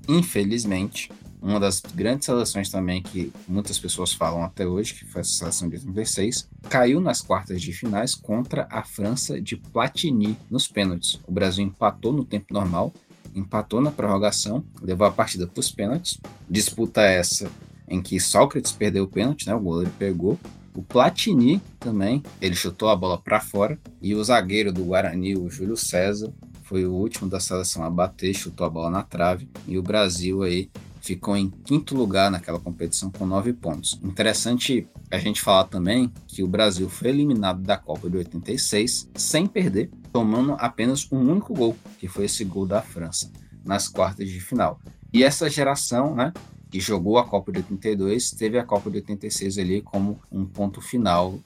[SPEAKER 1] infelizmente, uma das grandes seleções também que muitas pessoas falam até hoje, que foi a seleção de 86, caiu nas quartas de finais contra a França de Platini nos pênaltis. O Brasil empatou no tempo normal empatou na prorrogação, levou a partida para os pênaltis. Disputa essa em que Sócrates perdeu o pênalti, né? O goleiro pegou. O Platini também, ele chutou a bola para fora. E o zagueiro do Guarani, o Júlio César, foi o último da seleção a bater, chutou a bola na trave. E o Brasil aí ficou em quinto lugar naquela competição com nove pontos. Interessante a gente falar também que o Brasil foi eliminado da Copa de 86 sem perder, tomando apenas um único gol, que foi esse gol da França nas quartas de final. E essa geração, né, que jogou a Copa de 82, teve a Copa de 86 ali como um ponto final,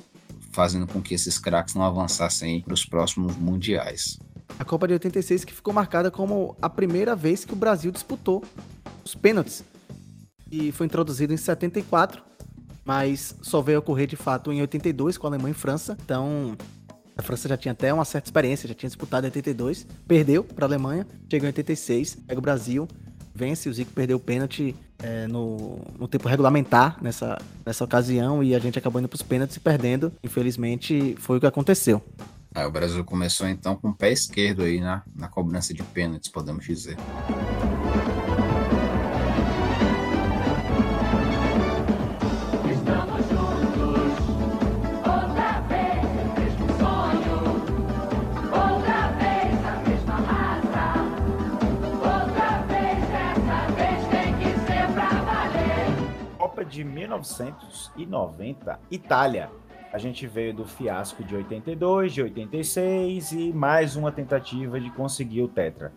[SPEAKER 1] fazendo com que esses craques não avançassem para os próximos mundiais.
[SPEAKER 2] A Copa de 86 que ficou marcada como a primeira vez que o Brasil disputou os pênaltis. E foi introduzido em 74, mas só veio ocorrer de fato em 82 com a Alemanha e França. Então, a França já tinha até uma certa experiência, já tinha disputado em 82, perdeu para a Alemanha, chegou em 86, pega o Brasil, vence, o Zico perdeu o pênalti é, no, no, tempo regulamentar nessa, nessa ocasião e a gente acabou indo para os pênaltis e perdendo. Infelizmente, foi o que aconteceu.
[SPEAKER 1] o Brasil começou então com o pé esquerdo aí na, na cobrança de pênaltis, podemos dizer.
[SPEAKER 4] De 1990, Itália. A gente veio do fiasco de 82, de 86 e mais uma tentativa de conseguir o Tetra.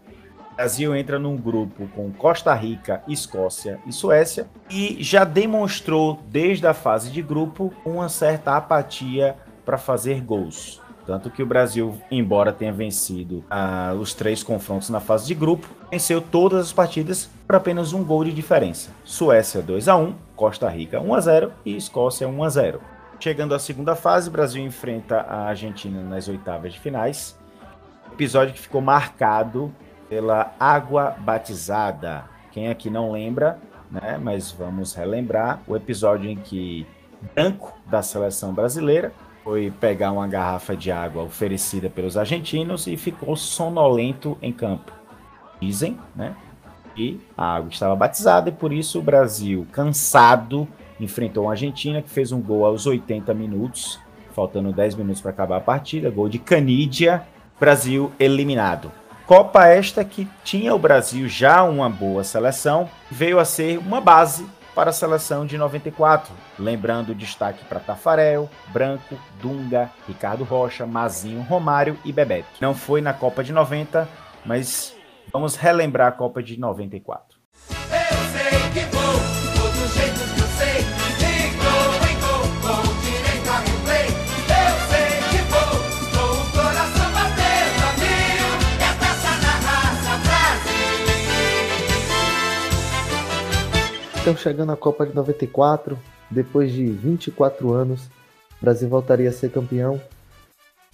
[SPEAKER 4] O Brasil entra num grupo com Costa Rica, Escócia e Suécia e já demonstrou desde a fase de grupo uma certa apatia para fazer gols. Tanto que o Brasil, embora tenha vencido ah, os três confrontos na fase de grupo, venceu todas as partidas por apenas um gol de diferença. Suécia 2 a 1, Costa Rica 1 a 0 e Escócia 1 a 0. Chegando à segunda fase, Brasil enfrenta a Argentina nas oitavas de finais. Episódio que ficou marcado pela água batizada. Quem aqui não lembra, né? Mas vamos relembrar o episódio em que Branco da seleção brasileira foi pegar uma garrafa de água oferecida pelos argentinos e ficou sonolento em campo. Dizem, né? E a água estava batizada e por isso o Brasil, cansado, enfrentou a Argentina que fez um gol aos 80 minutos, faltando 10 minutos para acabar a partida, gol de Canídia, Brasil eliminado. Copa esta que tinha o Brasil já uma boa seleção, veio a ser uma base para a seleção de 94. Lembrando o destaque para Tafarel, Branco, Dunga, Ricardo Rocha, Mazinho, Romário e Bebeto. Não foi na Copa de 90, mas vamos relembrar a Copa de 94. Eu sei que vou, todo jeito que eu sei.
[SPEAKER 3] Então, chegando à Copa de 94, depois de 24 anos, o Brasil voltaria a ser campeão.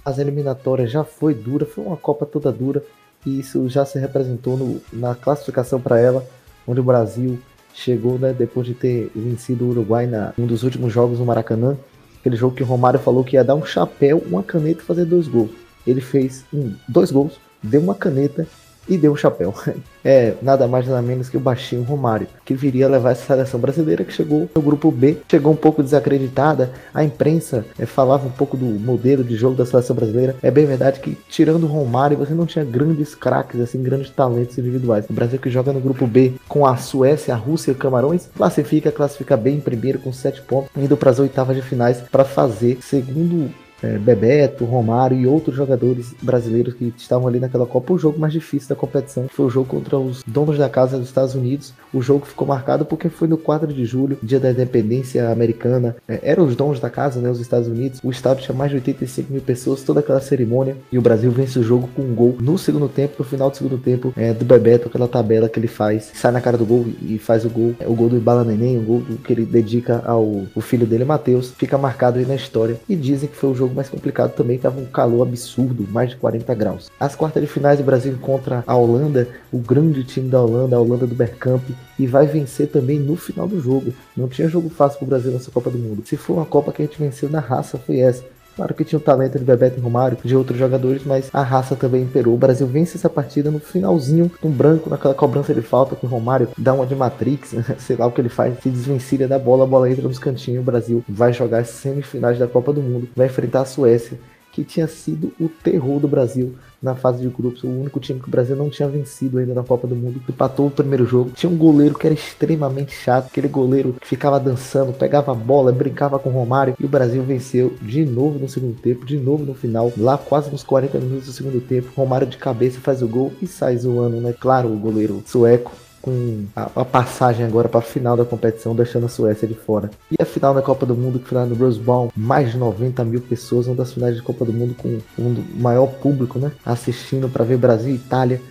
[SPEAKER 3] As eliminatórias já foi dura, foi uma Copa toda dura, e isso já se representou no, na classificação para ela, onde o Brasil chegou, né, depois de ter vencido o Uruguai na um dos últimos jogos no Maracanã, aquele jogo que o Romário falou que ia dar um chapéu, uma caneta e fazer dois gols. Ele fez um, dois gols, deu uma caneta e deu um chapéu. *laughs* É nada mais nada menos que o baixinho Romário, que viria levar essa seleção brasileira que chegou no grupo B, chegou um pouco desacreditada. A imprensa é, falava um pouco do modelo de jogo da seleção brasileira. É bem verdade que, tirando o Romário, você não tinha grandes craques, assim, grandes talentos individuais. O Brasil que joga no grupo B com a Suécia, a Rússia e Camarões, classifica, classifica bem em primeiro com 7 pontos, indo para as oitavas de finais para fazer segundo é, Bebeto, Romário e outros jogadores brasileiros que estavam ali naquela Copa. O jogo mais difícil da competição foi o jogo contra os donos da casa dos Estados Unidos. O jogo ficou marcado porque foi no 4 de julho, dia da independência americana. É, eram os donos da casa, né, os Estados Unidos. O estado tinha mais de 85 mil pessoas, toda aquela cerimônia. E o Brasil vence o jogo com um gol no segundo tempo, no final do segundo tempo, é, do Bebeto, aquela tabela que ele faz, sai na cara do gol e faz o gol. É, o gol do Bala Neném, o gol que ele dedica ao o filho dele, Matheus. Fica marcado aí na história. E dizem que foi o jogo jogo mais complicado também estava um calor absurdo, mais de 40 graus. As quartas de finais o Brasil encontra a Holanda, o grande time da Holanda, a Holanda do Bergkamp, e vai vencer também no final do jogo. Não tinha jogo fácil para o Brasil nessa Copa do Mundo. Se for uma Copa que a gente venceu na raça, foi essa. Claro que tinha o talento de Bebeto e Romário, de outros jogadores, mas a raça também imperou. O Brasil vence essa partida no finalzinho, um branco, naquela cobrança de falta que o Romário dá uma de Matrix, *laughs* sei lá o que ele faz, se desvencilha da bola, a bola entra nos cantinhos. O Brasil vai jogar as semifinais da Copa do Mundo, vai enfrentar a Suécia, que tinha sido o terror do Brasil na fase de grupos. O único time que o Brasil não tinha vencido ainda na Copa do Mundo. Empatou o primeiro jogo. Tinha um goleiro que era extremamente chato. Aquele goleiro que ficava dançando, pegava a bola, brincava com o Romário. E o Brasil venceu de novo no segundo tempo, de novo no final. Lá quase nos 40 minutos do segundo tempo. Romário de cabeça faz o gol e sai zoando, né? Claro, o goleiro sueco com a, a passagem agora para a final da competição, deixando a Suécia de fora. E a final da Copa do Mundo, que lá no Rose Bowl, mais de 90 mil pessoas, uma das finais de Copa do Mundo com um maior público, né? Assistindo para ver Brasil e Itália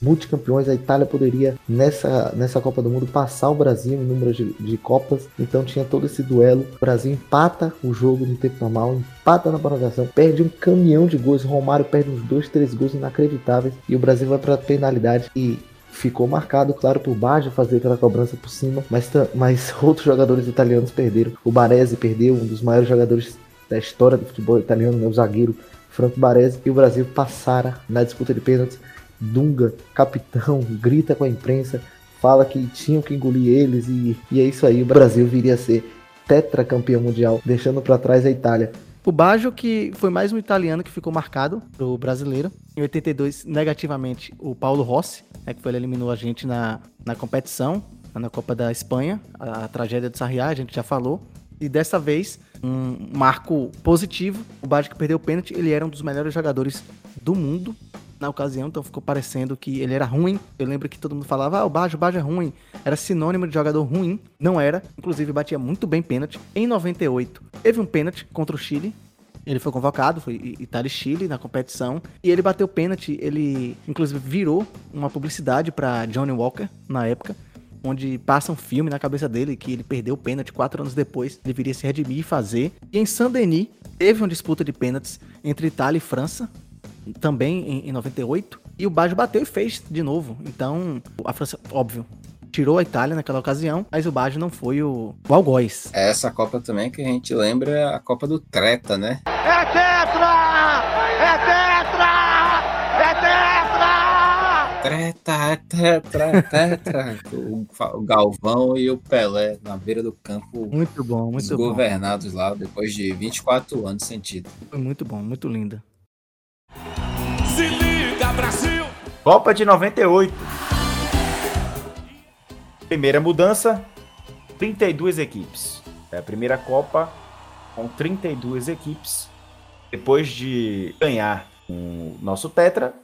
[SPEAKER 3] multicampeões, a Itália poderia nessa, nessa Copa do Mundo passar o Brasil em número de, de, Copas, então tinha todo esse duelo. O Brasil empata o jogo no tempo normal, empata na prorrogação, perde um caminhão de gols. Romário perde uns dois, três gols inacreditáveis e o Brasil vai para penalidade. E ficou marcado, claro, por Baggio fazer aquela cobrança por cima, mas, mas *laughs* outros jogadores italianos perderam. O Baresi perdeu, um dos maiores jogadores da história do futebol italiano, né, o zagueiro Franco Baresi, e o Brasil passara na disputa de pênaltis. Dunga, capitão, grita com a imprensa, fala que tinham que engolir eles e, e é isso aí. O Brasil viria a ser tetracampeão mundial, deixando para trás a Itália.
[SPEAKER 2] O Baggio, que foi mais um italiano que ficou marcado pro brasileiro. Em 82, negativamente, o Paulo Rossi, né, que foi, ele eliminou a gente na, na competição, na Copa da Espanha, a, a tragédia do Sarriá, a gente já falou. E dessa vez, um marco positivo, o Baggio que perdeu o pênalti, ele era um dos melhores jogadores do mundo na ocasião, então ficou parecendo que ele era ruim. Eu lembro que todo mundo falava, ah, o Baggio, o Baggio é ruim. Era sinônimo de jogador ruim. Não era. Inclusive, batia muito bem pênalti. Em 98, teve um pênalti contra o Chile. Ele foi convocado, foi Itália e Chile na competição. E ele bateu pênalti. Ele, inclusive, virou uma publicidade para Johnny Walker na época onde passa um filme na cabeça dele que ele perdeu o pênalti quatro anos depois, deveria se redimir e fazer. E em Saint-Denis teve uma disputa de pênaltis entre Itália e França, também em, em 98. E o Baggio bateu e fez de novo. Então, a França, óbvio, tirou a Itália naquela ocasião, mas o Baggio não foi o, o algoz.
[SPEAKER 1] É essa Copa também que a gente lembra a Copa do Treta, né?
[SPEAKER 6] É tetra! É tetra! É tetra!
[SPEAKER 1] Treta, é tetra, é tetra. *laughs* o, o Galvão e o Pelé na beira do campo.
[SPEAKER 2] Muito bom, muito bom.
[SPEAKER 1] Governados lá depois de 24 anos sem título.
[SPEAKER 2] Foi muito bom, muito linda.
[SPEAKER 6] Se liga, Brasil!
[SPEAKER 4] Copa de 98. Primeira mudança, 32 equipes. É a primeira Copa com 32 equipes. Depois de ganhar o nosso Tetra,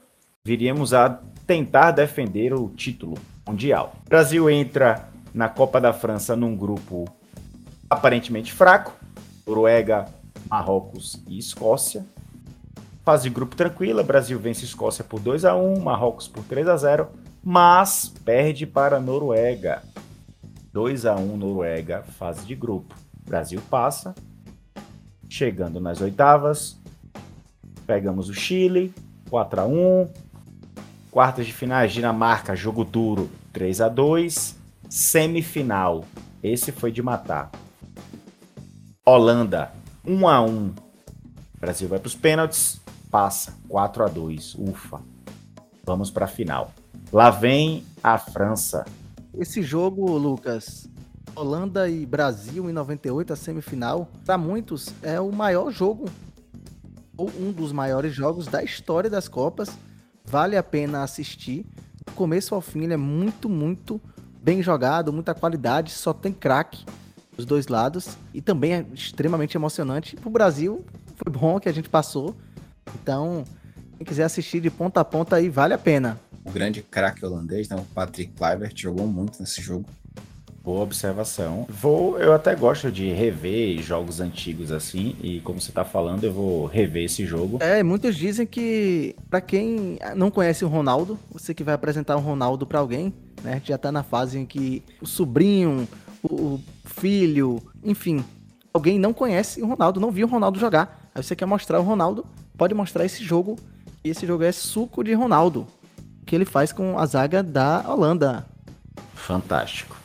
[SPEAKER 4] viríamos a tentar defender o título mundial. O Brasil entra na Copa da França num grupo aparentemente fraco: Noruega, Marrocos e Escócia. Fase de grupo tranquila, Brasil vence Escócia por 2 a 1 Marrocos por 3 a 0 mas perde para Noruega. 2 a 1 Noruega, fase de grupo. Brasil passa. Chegando nas oitavas, pegamos o Chile, 4 a 1 Quartas de finais, Dinamarca, jogo duro, 3 a 2 Semifinal, esse foi de matar. Holanda, 1 a 1 Brasil vai para os pênaltis, passa 4 a 2 ufa. Vamos para a final. Lá vem a França.
[SPEAKER 2] Esse jogo, Lucas, Holanda e Brasil em 98, a semifinal, para muitos é o maior jogo ou um dos maiores jogos da história das Copas. Vale a pena assistir. Do começo ao fim, ele é muito, muito bem jogado, muita qualidade, só tem craque dos dois lados e também é extremamente emocionante. Pro Brasil, foi bom que a gente passou. Então, quem quiser assistir de ponta a ponta aí, vale a pena.
[SPEAKER 1] O grande craque holandês, né, o Patrick Kluivert, jogou muito nesse jogo.
[SPEAKER 4] Boa observação. Vou, eu até gosto de rever jogos antigos assim, e como você tá falando, eu vou rever esse jogo.
[SPEAKER 2] É, muitos dizem que para quem não conhece o Ronaldo, você que vai apresentar o Ronaldo para alguém, né, já tá na fase em que o sobrinho, o filho, enfim, alguém não conhece o Ronaldo, não viu o Ronaldo jogar. Aí você quer mostrar o Ronaldo, pode mostrar esse jogo, e esse jogo é suco de Ronaldo, que ele faz com a zaga da Holanda.
[SPEAKER 4] Fantástico.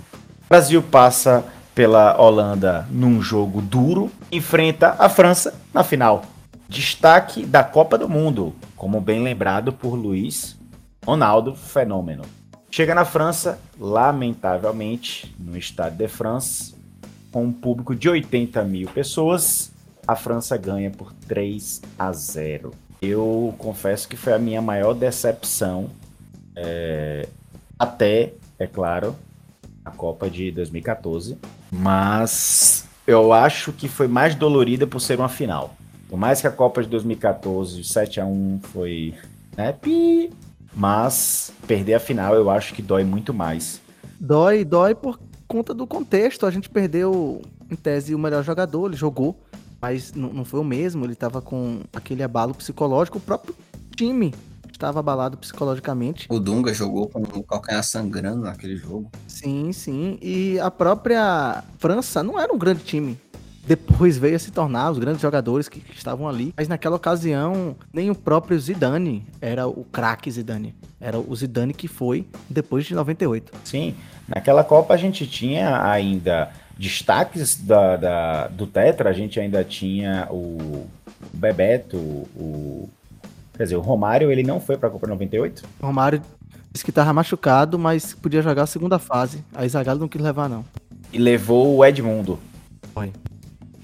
[SPEAKER 4] Brasil passa pela Holanda num jogo duro, enfrenta a França na final. Destaque da Copa do Mundo, como bem lembrado por Luiz Ronaldo Fenômeno. Chega na França, lamentavelmente, no Stade de France, com um público de 80 mil pessoas, a França ganha por 3 a 0. Eu confesso que foi a minha maior decepção, é, até, é claro, a Copa de 2014, mas eu acho que foi mais dolorida por ser uma final. Por mais que a Copa de 2014, 7 a 1 foi, né, mas perder a final eu acho que dói muito mais.
[SPEAKER 2] Dói, dói por conta do contexto. A gente perdeu, em tese, o melhor jogador, ele jogou, mas não, foi o mesmo. Ele tava com aquele abalo psicológico, o próprio time estava abalado psicologicamente.
[SPEAKER 1] O Dunga jogou com o calcanhar sangrando naquele jogo.
[SPEAKER 2] Sim, sim. E a própria França não era um grande time. Depois veio a se tornar os grandes jogadores que estavam ali. Mas naquela ocasião, nem o próprio Zidane era o craque Zidane. Era o Zidane que foi depois de 98.
[SPEAKER 4] Sim, naquela Copa a gente tinha ainda destaques da, da- do Tetra, a gente ainda tinha o Bebeto, o. Quer dizer, o Romário, ele não foi para a Copa 98?
[SPEAKER 2] O Romário disse que estava machucado, mas podia jogar a segunda fase. Aí Zagallo não quis levar, não.
[SPEAKER 4] E levou o Edmundo.
[SPEAKER 2] Foi.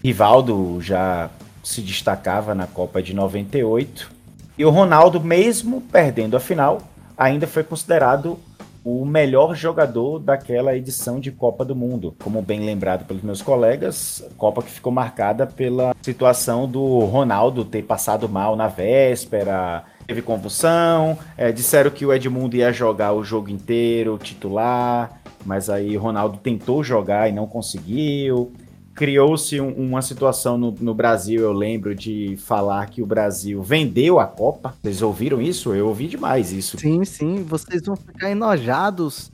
[SPEAKER 4] Rivaldo já se destacava na Copa de 98. E o Ronaldo, mesmo perdendo a final, ainda foi considerado o melhor jogador daquela edição de Copa do Mundo. Como bem lembrado pelos meus colegas, Copa que ficou marcada pela situação do Ronaldo ter passado mal na véspera, teve convulsão, é, disseram que o Edmundo ia jogar o jogo inteiro, titular, mas aí Ronaldo tentou jogar e não conseguiu criou-se um- uma situação no, no Brasil, eu lembro de falar que o Brasil vendeu a Copa. Vocês ouviram isso? Eu ouvi demais isso.
[SPEAKER 2] Sim, sim. Vocês vão ficar enojados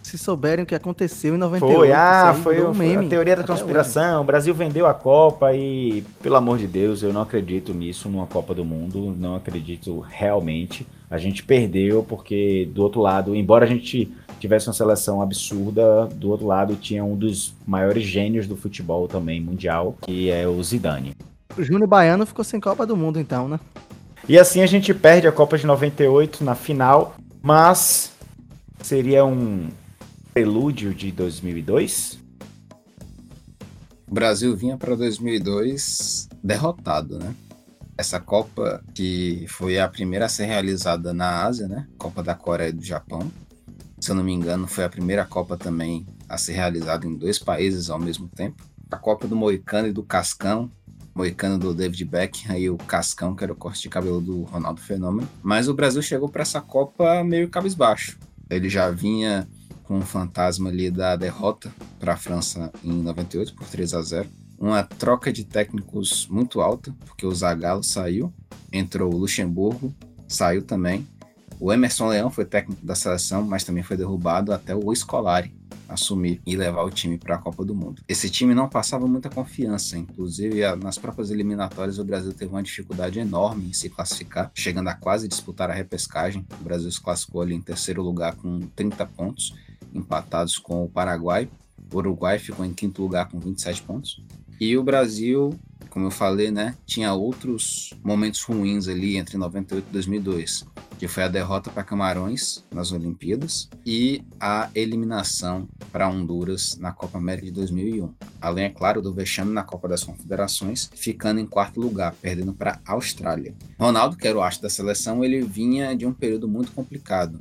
[SPEAKER 2] se souberem o que aconteceu em 98.
[SPEAKER 4] Foi, ah, foi,
[SPEAKER 2] um
[SPEAKER 4] foi
[SPEAKER 2] meme
[SPEAKER 4] a teoria da conspiração. O Brasil vendeu a Copa e, pelo amor de Deus, eu não acredito nisso numa Copa do Mundo. Não acredito realmente. A gente perdeu porque, do outro lado, embora a gente tivesse uma seleção absurda, do outro lado tinha um dos maiores gênios do futebol também mundial, que é o Zidane.
[SPEAKER 2] O Júnior Baiano ficou sem Copa do Mundo, então, né?
[SPEAKER 4] E assim a gente perde a Copa de 98 na final, mas seria um prelúdio de 2002?
[SPEAKER 1] O Brasil vinha para 2002 derrotado, né? Essa Copa que foi a primeira a ser realizada na Ásia, né? Copa da Coreia e do Japão. Se eu não me engano, foi a primeira Copa também a ser realizada em dois países ao mesmo tempo. A Copa do Moicano e do Cascão. Moicano do David Beckham e o Cascão, que era o corte de cabelo do Ronaldo Fenômeno. Mas o Brasil chegou para essa Copa meio cabisbaixo. Ele já vinha com o fantasma ali da derrota para a França em 98 por 3 a 0. Uma troca de técnicos muito alta, porque o Zagallo saiu, entrou o Luxemburgo, saiu também. O Emerson Leão foi técnico da seleção, mas também foi derrubado até o Scolari assumir e levar o time para a Copa do Mundo. Esse time não passava muita confiança, inclusive nas próprias eliminatórias o Brasil teve uma dificuldade enorme em se classificar, chegando a quase disputar a repescagem. O Brasil se classificou ali em terceiro lugar com 30 pontos, empatados com o Paraguai. O Uruguai ficou em quinto lugar com 27 pontos. E o Brasil, como eu falei, né, tinha outros momentos ruins ali entre 98 e 2002, que foi a derrota para Camarões nas Olimpíadas e a eliminação para Honduras na Copa América de 2001. Além, é claro, do vexame na Copa das Confederações, ficando em quarto lugar, perdendo para a Austrália. Ronaldo, que era o astro da seleção, ele vinha de um período muito complicado.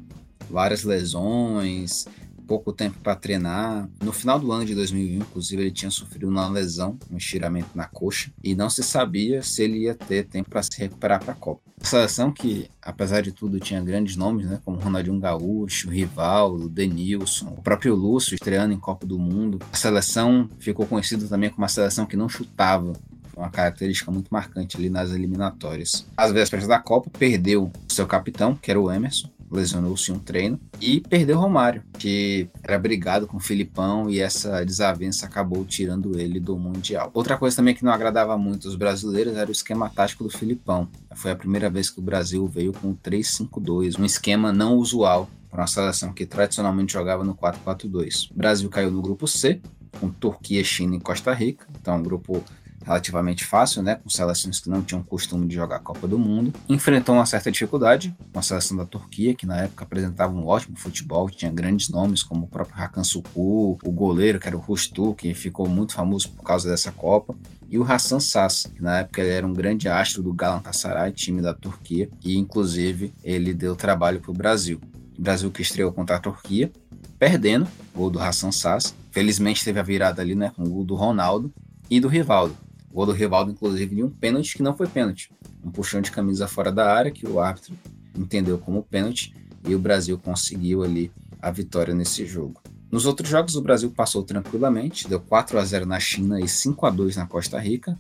[SPEAKER 1] Várias lesões, pouco tempo para treinar. No final do ano de 2001, inclusive, ele tinha sofrido uma lesão, um estiramento na coxa, e não se sabia se ele ia ter tempo para se recuperar para a Copa. A seleção que, apesar de tudo, tinha grandes nomes, né, como Ronaldinho Gaúcho, Rivaldo, Denilson, o próprio Lúcio estreando em Copa do Mundo. A seleção ficou conhecida também como uma seleção que não chutava, uma característica muito marcante ali nas eliminatórias. Às vésperas da Copa, perdeu seu capitão, que era o Emerson, lesionou-se em um treino, e perdeu Romário, que era brigado com o Filipão e essa desavença acabou tirando ele do Mundial. Outra coisa também que não agradava muito os brasileiros era o esquema tático do Filipão. Foi a primeira vez que o Brasil veio com o 3-5-2, um esquema não usual para uma seleção que tradicionalmente jogava no 4-4-2. O Brasil caiu no grupo C, com Turquia, China e Costa Rica, então um grupo relativamente fácil, né, com seleções que não tinham costume de jogar a Copa do Mundo. Enfrentou uma certa dificuldade com a seleção da Turquia, que na época apresentava um ótimo futebol, tinha grandes nomes como o próprio Hakan Suku, o goleiro que era o Rustu, que ficou muito famoso por causa dessa Copa, e o Hassan Sass, que na época ele era um grande astro do Galatasaray, time da Turquia, e inclusive ele deu trabalho para o Brasil. O Brasil que estreou contra a Turquia, perdendo, gol do Hassan Sass. Felizmente teve a virada ali, né, com o gol do Ronaldo e do Rivaldo. O gol do Rivaldo, inclusive, de um pênalti que não foi pênalti. Um puxão de camisa fora da área que o árbitro entendeu como pênalti e o Brasil conseguiu ali a vitória nesse jogo. Nos outros jogos, o Brasil passou tranquilamente, deu 4 a 0 na China e 5 a 2 na Costa Rica,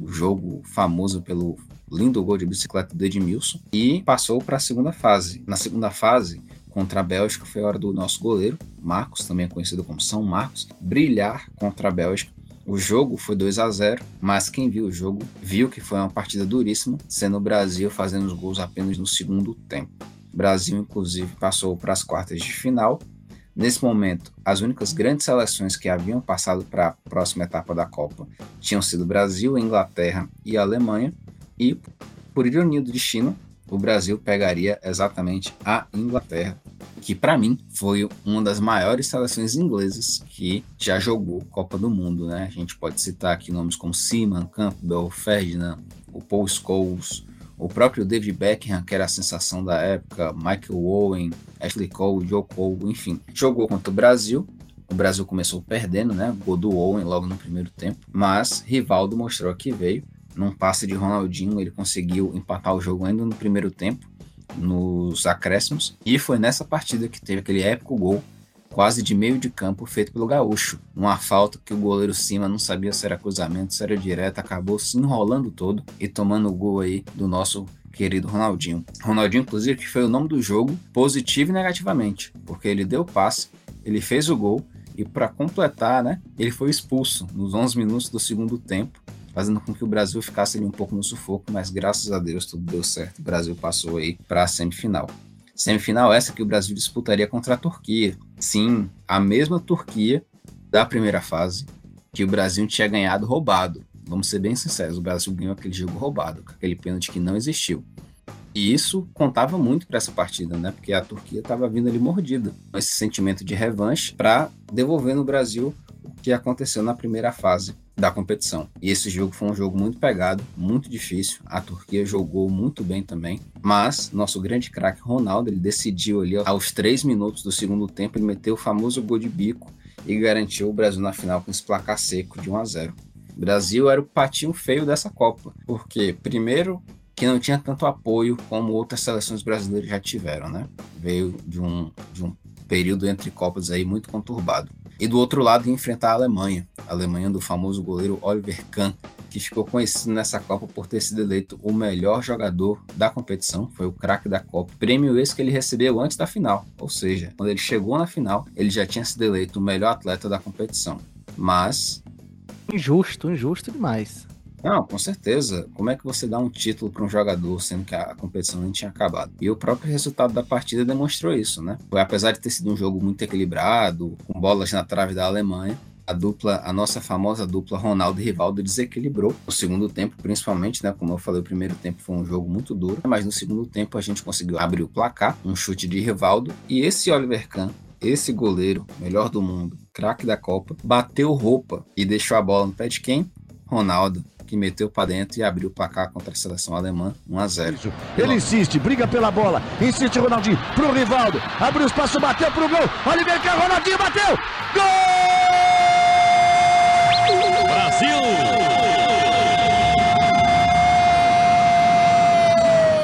[SPEAKER 1] o jogo famoso pelo lindo gol de bicicleta do Edmilson, e passou para a segunda fase. Na segunda fase, contra a Bélgica, foi a hora do nosso goleiro, Marcos, também conhecido como São Marcos, brilhar contra a Bélgica. O jogo foi 2 a 0 mas quem viu o jogo viu que foi uma partida duríssima, sendo o Brasil fazendo os gols apenas no segundo tempo. O Brasil, inclusive, passou para as quartas de final Nesse momento, as únicas grandes seleções que haviam passado para a próxima etapa da Copa tinham sido Brasil, Inglaterra e Alemanha, e, por ironia do destino, o Brasil pegaria exatamente a Inglaterra, que para mim foi uma das maiores seleções inglesas que já jogou Copa do Mundo. Né? A gente pode citar aqui nomes como Seaman, Campbell, Ferdinand, o Paul Scholes, o próprio David Beckham, que era a sensação da época, Michael Owen, Ashley Cole, Joe Cole, enfim, jogou contra o Brasil. O Brasil começou perdendo, né? Gol do Owen logo no primeiro tempo, mas Rivaldo mostrou que veio. Num passe de Ronaldinho, ele conseguiu empatar o jogo ainda no primeiro tempo, nos acréscimos, e foi nessa partida que teve aquele épico gol quase de meio de campo feito pelo Gaúcho. Uma falta que o goleiro Cima não sabia se era cruzamento, se era direto, acabou se enrolando todo e tomando o gol aí do nosso querido Ronaldinho. Ronaldinho, inclusive, que foi o nome do jogo, positivo e negativamente, porque ele deu o passe, ele fez o gol e para completar, né, ele foi expulso nos 11 minutos do segundo tempo, fazendo com que o Brasil ficasse ali um pouco no sufoco, mas graças a Deus tudo deu certo. O Brasil passou aí para a semifinal. Semifinal essa que o Brasil disputaria contra a Turquia. Sim, a mesma Turquia da primeira fase que o Brasil tinha ganhado roubado. Vamos ser bem sinceros, o Brasil ganhou aquele jogo roubado, com aquele pênalti que não existiu. E isso contava muito para essa partida, né? Porque a Turquia estava vindo ali mordida, esse sentimento de revanche para devolver no Brasil o que aconteceu na primeira fase da competição. E esse jogo foi um jogo muito pegado, muito difícil. A Turquia jogou muito bem também, mas nosso grande craque Ronaldo, ele decidiu ali aos três minutos do segundo tempo, ele meteu o famoso gol de bico e garantiu o Brasil na final com esse placar seco de 1 a 0. O Brasil era o patinho feio dessa Copa, porque primeiro que não tinha tanto apoio como outras seleções brasileiras já tiveram, né? Veio de um, de um período entre Copas aí muito conturbado. E do outro lado, enfrentar a Alemanha, a Alemanha do famoso goleiro Oliver Kahn, que ficou conhecido nessa Copa por ter sido eleito o melhor jogador da competição, foi o craque da Copa. Prêmio esse que ele recebeu antes da final, ou seja, quando ele chegou na final, ele já tinha sido eleito o melhor atleta da competição. Mas.
[SPEAKER 2] Injusto, injusto demais.
[SPEAKER 1] Não, com certeza. Como é que você dá um título para um jogador sendo que a competição nem tinha acabado? E o próprio resultado da partida demonstrou isso, né? Foi, apesar de ter sido um jogo muito equilibrado, com bolas na trave da Alemanha, a dupla, a nossa famosa dupla Ronaldo e Rivaldo desequilibrou no segundo tempo, principalmente, né? Como eu falei, o primeiro tempo foi um jogo muito duro, mas no segundo tempo a gente conseguiu abrir o placar, um chute de Rivaldo e esse Oliver Kahn, esse goleiro, melhor do mundo, craque da Copa, bateu roupa e deixou a bola no pé de quem? Ronaldo que meteu para dentro e abriu o placar contra a seleção alemã 1 a 0.
[SPEAKER 7] Ele insiste, briga pela bola, insiste Ronaldinho pro Rivaldo, abriu espaço, bateu pro gol. Oliver Kahn, Ronaldinho bateu. Gol!
[SPEAKER 6] Brasil!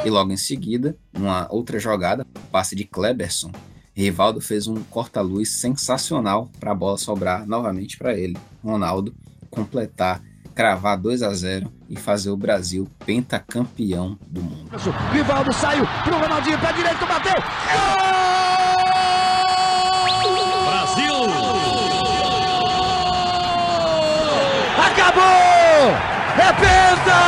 [SPEAKER 1] E logo em seguida, uma outra jogada, passe de Kleberson, Rivaldo fez um corta-luz sensacional para a bola sobrar novamente para ele. Ronaldo completar cravar 2 a 0 e fazer o Brasil pentacampeão do mundo.
[SPEAKER 7] Rivaldo saiu pro Ronaldinho, pé direito, bateu!
[SPEAKER 6] Brasil!
[SPEAKER 7] Acabou! É penta!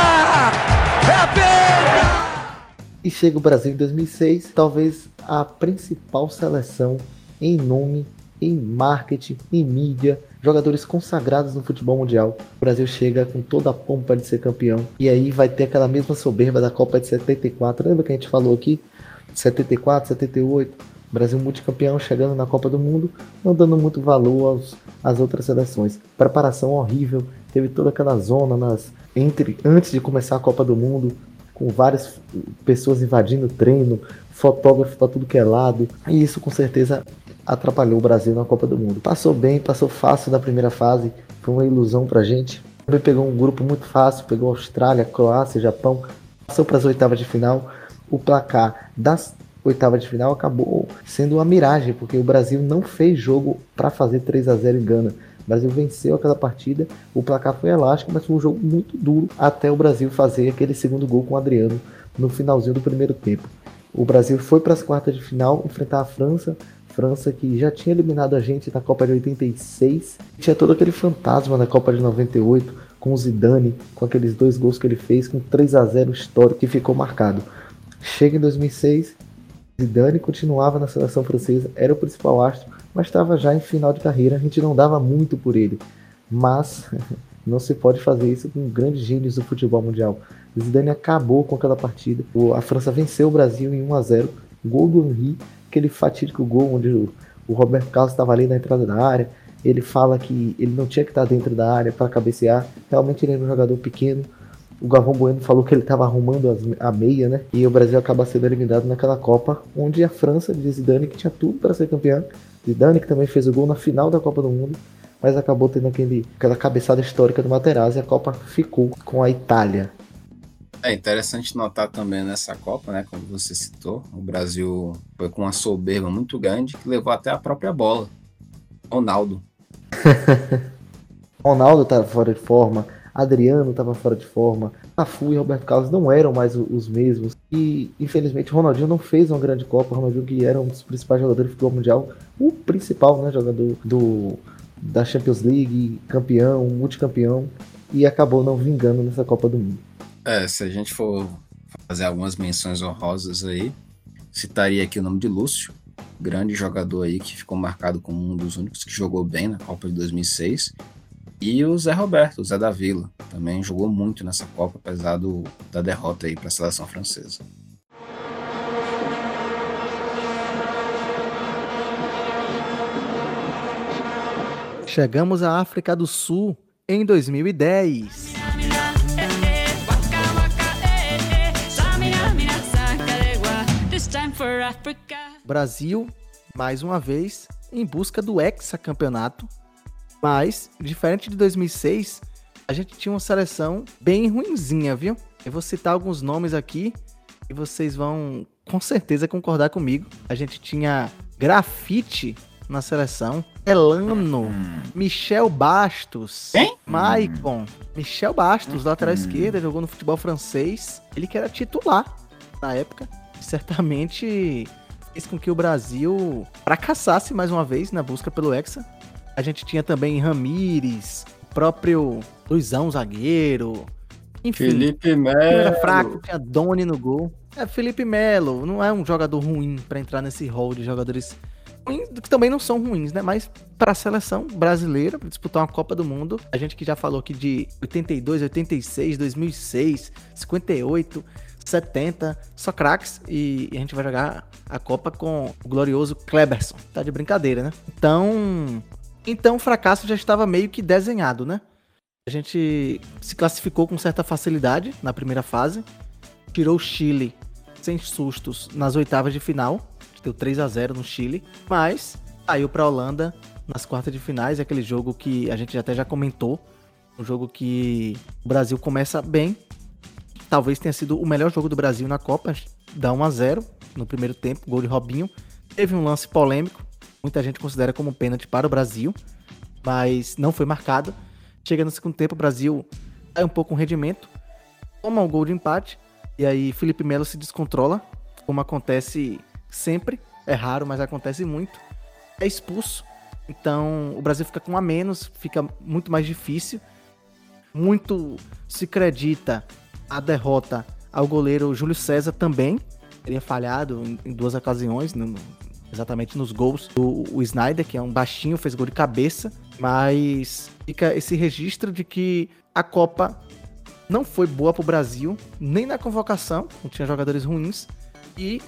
[SPEAKER 7] É penta!
[SPEAKER 3] E chega o Brasil em 2006, talvez a principal seleção em nome em marketing, em mídia, jogadores consagrados no futebol mundial. O Brasil chega com toda a pompa de ser campeão. E aí vai ter aquela mesma soberba da Copa de 74. Lembra que a gente falou aqui? 74, 78. Brasil multicampeão chegando na Copa do Mundo, não dando muito valor aos, às outras seleções. Preparação horrível, teve toda aquela zona nas entre antes de começar a Copa do Mundo, com várias pessoas invadindo o treino, fotógrafo para tudo que é lado, e isso com certeza atrapalhou o Brasil na Copa do Mundo. Passou bem, passou fácil na primeira fase, foi uma ilusão pra gente. Também pegou um grupo muito fácil, pegou Austrália, Croácia, Japão, passou para as oitavas de final. O placar das oitavas de final acabou sendo uma miragem, porque o Brasil não fez jogo para fazer 3 a 0 em Gana. O Brasil venceu aquela partida, o placar foi elástico, mas foi um jogo muito duro até o Brasil fazer aquele segundo gol com o Adriano no finalzinho do primeiro tempo. O Brasil foi para as quartas de final enfrentar a França, França que já tinha eliminado a gente na Copa de 86, tinha todo aquele fantasma na Copa de 98 com o Zidane, com aqueles dois gols que ele fez, com 3 a 0 histórico que ficou marcado. Chega em 2006, Zidane continuava na seleção francesa, era o principal astro, mas estava já em final de carreira, a gente não dava muito por ele. Mas *laughs* não se pode fazer isso com grandes gênios do futebol mundial. Zidane acabou com aquela partida. A França venceu o Brasil em 1 a 0. Gol do Henry, aquele fatídico gol onde o, Roberto Carlos estava ali na entrada da área. Ele fala que ele não tinha que estar dentro da área para cabecear. Realmente ele era um jogador pequeno. O Galvão Bueno falou que ele estava arrumando as, a meia, né? E o Brasil acaba sendo eliminado naquela Copa, onde a França de Zidane, que tinha tudo para ser campeã, Zidane que também fez o gol na final da Copa do Mundo, mas acabou tendo aquele, aquela cabeçada histórica do Materazzi e a Copa ficou com a Itália.
[SPEAKER 1] É interessante notar também nessa Copa, né, como você citou, o Brasil foi com uma soberba muito grande que levou até a própria bola. Ronaldo. *laughs*
[SPEAKER 3] Ronaldo tá fora de forma, Adriano estava fora de forma, Cafu e Roberto Carlos não eram mais os mesmos. E infelizmente Ronaldinho não fez uma grande Copa. Ronaldinho que era um dos principais jogadores do futebol mundial, o principal, né, jogador do da Champions League, campeão, multicampeão, e acabou não vingando nessa Copa do Mundo.
[SPEAKER 1] É, se a gente for fazer algumas menções honrosas aí, citaria aqui o nome de Lúcio, grande jogador aí que ficou marcado como um dos únicos que jogou bem na Copa de 2006. E o Zé Roberto, o Zé da Vila, também jogou muito nessa Copa, apesar do, da derrota aí para a seleção francesa.
[SPEAKER 2] Chegamos à África do Sul em 2010. Brasil, mais uma vez, em busca do hexacampeonato. Mas, diferente de 2006, a gente tinha uma seleção bem ruinzinha, viu? Eu vou citar alguns nomes aqui e vocês vão com certeza concordar comigo. A gente tinha Grafite na seleção, Elano. Michel Bastos,
[SPEAKER 1] Quem?
[SPEAKER 2] Maicon, Michel Bastos, lateral hum. esquerda, jogou no futebol francês. Ele que era titular na época certamente fez com que o Brasil fracassasse mais uma vez na busca pelo Hexa. A gente tinha também Ramires, próprio Luizão, zagueiro. Enfim,
[SPEAKER 1] Felipe Melo.
[SPEAKER 2] Era fraco, tinha Doni no gol. É, Felipe Melo não é um jogador ruim para entrar nesse rol de jogadores ruins, que também não são ruins, né? Mas para a seleção brasileira, disputar uma Copa do Mundo, a gente que já falou aqui de 82, 86, 2006, 58, 70, só craques, e, a gente vai jogar a Copa com o glorioso Kleberson. Tá de brincadeira, né? Então, então o fracasso já estava meio que desenhado, né? A gente se classificou com certa facilidade na primeira fase, tirou o Chile sem sustos nas oitavas de final, deu 3 a 0 no Chile, mas saiu para a Holanda nas quartas de finais, aquele jogo que a gente até já comentou, um jogo que o Brasil começa bem, talvez tenha sido o melhor jogo do Brasil na Copa, dá 1 a 0 no primeiro tempo, gol de Robinho. Teve um lance polêmico, muita gente considera como pênalti para o Brasil, mas não foi marcado. Chega no segundo tempo, o Brasil cai um pouco o rendimento, toma um gol de empate, e aí Felipe Melo se descontrola, como acontece sempre, é raro, mas acontece muito. É expulso, então o Brasil fica com um a menos, fica muito mais difícil. Muito se acredita a derrota ao goleiro Júlio César também. Teria falhado em, duas ocasiões no, exatamente nos gols. O, o Snyder, que é um baixinho, fez gol de cabeça, mas fica esse registro de que a Copa não foi boa pro Brasil, nem na convocação, não tinha jogadores ruins, e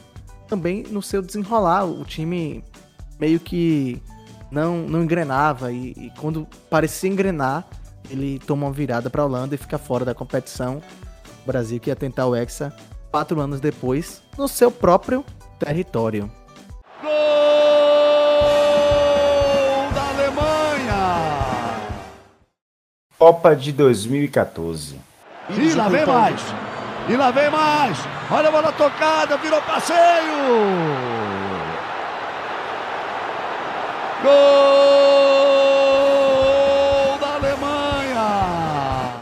[SPEAKER 2] também no seu desenrolar. O time meio que não, não engrenava, e, e quando parecia engrenar, ele toma uma virada para a Holanda e fica fora da competição. O Brasil que ia tentar o Hexa quatro anos depois, no seu próprio território.
[SPEAKER 7] Gol da Alemanha!
[SPEAKER 4] Copa de 2014.
[SPEAKER 7] E lá vem mais! E lá vem mais! Olha a bola tocada, virou passeio! Gol da Alemanha!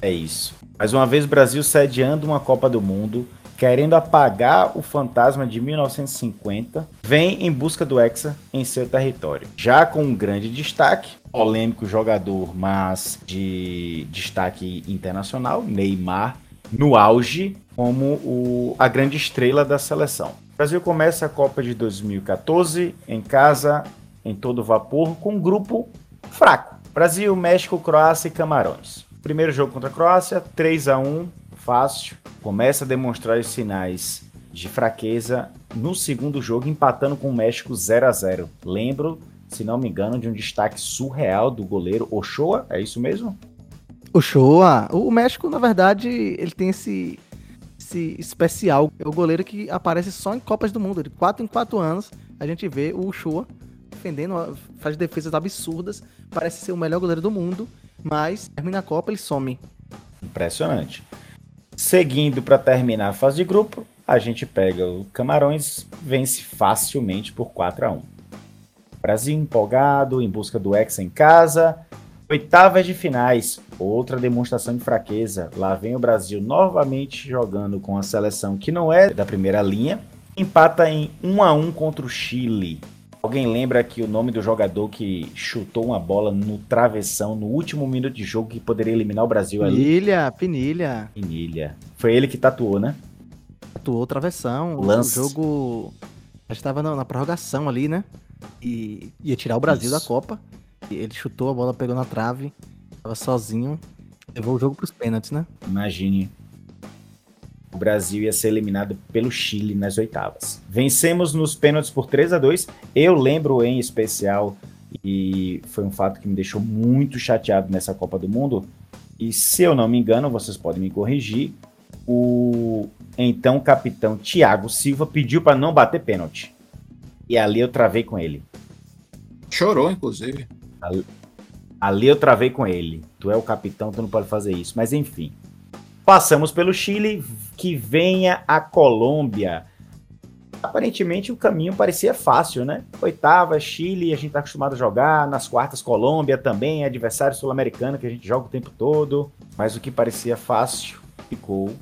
[SPEAKER 4] É isso. Mais uma vez, o Brasil sediando uma Copa do Mundo, querendo apagar o fantasma de 1950, vem em busca do Hexa em seu território. Já com um grande destaque, polêmico jogador, mas de destaque internacional, Neymar, no auge, como o, a grande estrela da seleção. O Brasil começa a Copa de 2014 em casa, em todo vapor, com um grupo fraco. Brasil, México, Croácia e Camarões. Primeiro jogo contra a Croácia, 3 a 1 fácil. Começa a demonstrar os sinais de fraqueza no segundo jogo, empatando com o México 0 a 0 Lembro, se não me engano, de um destaque surreal do goleiro Ochoa, é isso mesmo?
[SPEAKER 2] O Showa, o México, na verdade, ele tem esse, esse especial. É o goleiro que aparece só em Copas do Mundo. De 4 em 4 anos, a gente vê o Showa defendendo, faz defesas absurdas. Parece ser o melhor goleiro do mundo, mas termina a Copa, ele some.
[SPEAKER 4] Impressionante. Seguindo para terminar a fase de grupo, a gente pega o Camarões, vence facilmente por 4 a 1. Brasil empolgado, em busca do Hexa em casa. Oitavas de finais, outra demonstração de fraqueza. Lá vem o Brasil novamente jogando com a seleção que não é da primeira linha. Empata em 1 a 1 contra o Chile. Alguém lembra que o nome do jogador que chutou uma bola no travessão no último minuto de jogo que poderia eliminar o Brasil ali?
[SPEAKER 2] Pinilha, Pinilha.
[SPEAKER 4] Pinilha. Foi ele que tatuou, né?
[SPEAKER 2] Atuou travessão.
[SPEAKER 4] Lance.
[SPEAKER 2] O jogo. A gente tava na, na prorrogação ali, né? E ia tirar o Brasil
[SPEAKER 4] Isso.
[SPEAKER 2] da Copa. E ele chutou, a bola pegou na trave. Tava sozinho. Levou o jogo pros pênaltis, né?
[SPEAKER 4] Imagine. O Brasil ia ser eliminado pelo Chile nas oitavas. Vencemos nos pênaltis por 3 a 2 Eu lembro em especial, e foi um fato que me deixou muito chateado nessa Copa do Mundo. E se eu não me engano, vocês podem me corrigir. O então capitão Thiago Silva pediu para não bater pênalti. E ali eu travei com ele.
[SPEAKER 1] Chorou, inclusive.
[SPEAKER 4] Ali eu travei com ele. Tu é o capitão, tu não pode fazer isso. Mas enfim. Passamos pelo Chile, que venha a Colômbia. Aparentemente o caminho parecia fácil, né? Oitava, Chile, a gente tá acostumado a jogar. Nas quartas, Colômbia também, adversário sul-americano que a gente joga o tempo todo. Mas o que parecia fácil ficou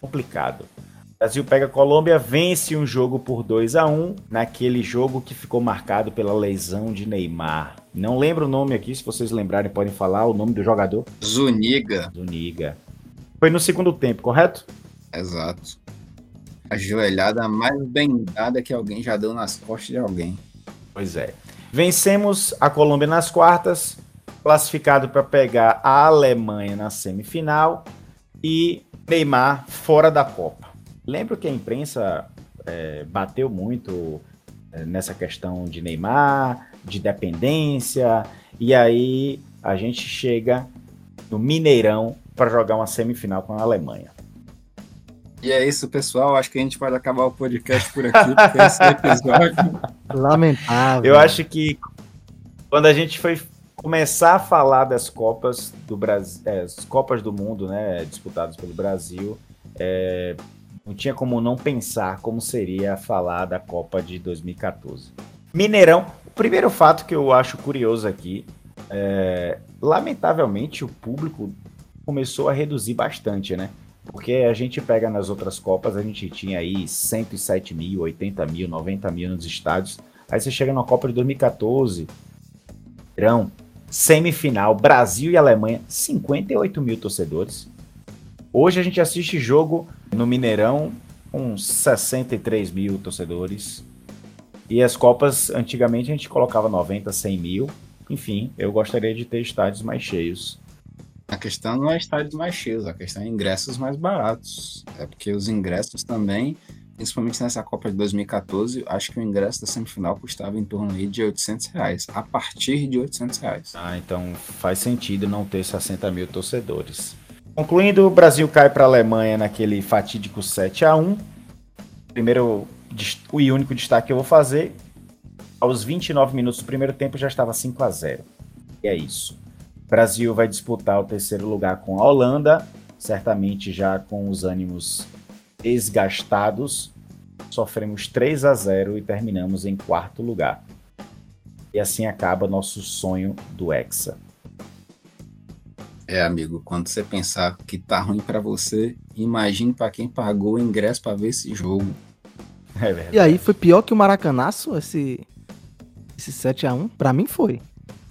[SPEAKER 4] complicado. O Brasil pega a Colômbia, vence um jogo por 2 a 1 naquele jogo que ficou marcado pela lesão de Neymar. Não lembro o nome aqui, se vocês lembrarem podem falar o nome do jogador.
[SPEAKER 1] Zuniga.
[SPEAKER 4] Zuniga. Foi no segundo tempo, correto?
[SPEAKER 1] Exato. A joelhada mais bem dada que alguém já deu nas costas de alguém.
[SPEAKER 4] Pois é. Vencemos a Colômbia nas quartas, classificado para pegar a Alemanha na semifinal e Neymar fora da Copa. Lembro que a imprensa é, bateu muito é, nessa questão de Neymar, de dependência, e aí a gente chega no Mineirão para jogar uma semifinal com a Alemanha.
[SPEAKER 1] E é isso, pessoal. Acho que a gente pode acabar o podcast por aqui, porque esse episódio. *laughs*
[SPEAKER 2] Lamentável.
[SPEAKER 4] Eu acho que quando a gente foi começar a falar das Copas do Brasil, as Copas do Mundo, né, disputadas pelo Brasil, é, não tinha como não pensar como seria falar da Copa de 2014. Mineirão, o primeiro fato que eu acho curioso aqui, é, lamentavelmente o público começou a reduzir bastante, né? Porque a gente pega nas outras Copas, a gente tinha aí 107 mil, 80 mil, 90 mil nos estádios. Aí você chega na Copa de 2014, verão, semifinal, Brasil e Alemanha, 58 mil torcedores. Hoje a gente assiste jogo no Mineirão com 63 mil torcedores. E as Copas, antigamente a gente colocava 90, 100 mil. Enfim, eu gostaria de ter estádios mais cheios.
[SPEAKER 1] A questão não é estádios mais cheios, a questão é ingressos mais baratos. É porque os ingressos também, principalmente nessa Copa de 2014, acho que o ingresso da semifinal custava em torno aí de 800 reais, a partir de 800 reais.
[SPEAKER 4] Ah, então faz sentido não ter 60 mil torcedores. Concluindo, o Brasil cai para a Alemanha naquele fatídico 7 a 1 Primeiro o único destaque que eu vou fazer, aos 29 minutos do primeiro tempo já estava 5 a 0 E é isso. O Brasil vai disputar o terceiro lugar com a Holanda, certamente já com os ânimos desgastados. Sofremos 3 a 0 e terminamos em quarto lugar. E assim acaba nosso sonho do Hexa.
[SPEAKER 1] É, amigo, quando você pensar que tá ruim para você, imagine para quem pagou o ingresso para ver esse jogo.
[SPEAKER 2] É verdade. E aí, foi pior que o Maracanaço, esse, esse 7x1? Pra mim foi.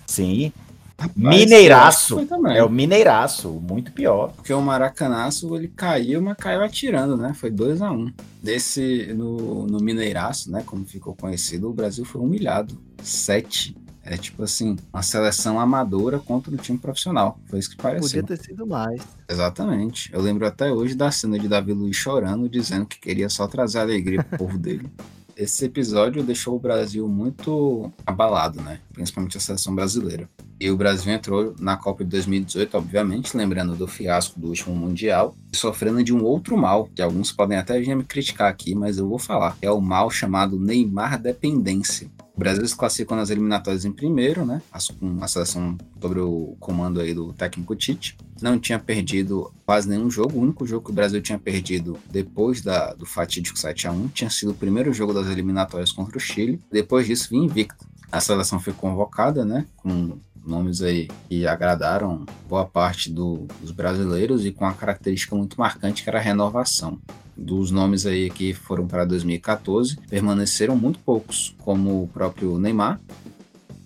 [SPEAKER 4] Sim, Rapaz, Mineiraço. É o Mineiraço, muito pior.
[SPEAKER 1] Porque o Maracanaço ele caiu, mas caiu atirando, né? Foi 2 a 1 um. Desse no, no Mineiraço, né? Como ficou conhecido, o Brasil foi humilhado. 7 é tipo assim, uma seleção amadora contra um time profissional. Foi isso que pareceu.
[SPEAKER 2] Podia ter sido mais.
[SPEAKER 1] Exatamente. Eu lembro até hoje da cena de Davi Luiz chorando, dizendo que queria só trazer alegria pro povo dele. *laughs* Esse episódio deixou o Brasil muito abalado, né? Principalmente a seleção brasileira. E o Brasil entrou na Copa de 2018, obviamente, lembrando do fiasco do último Mundial, sofrendo de um outro mal, que alguns podem até vir me criticar aqui, mas eu vou falar. É o mal chamado Neymar dependência. O Brasil se classificou nas eliminatórias em primeiro, né? Com a seleção sobre o comando aí do técnico Tite. Não tinha perdido quase nenhum jogo. O único jogo que o Brasil tinha perdido depois da, do fatídico 7x1 tinha sido o primeiro jogo das eliminatórias contra o Chile. Depois disso, vinha invicto. A seleção foi convocada, né? Com nomes aí que agradaram boa parte do, dos brasileiros e com uma característica muito marcante que era a renovação. Dos nomes aí que foram para 2014, permaneceram muito poucos, como o próprio Neymar,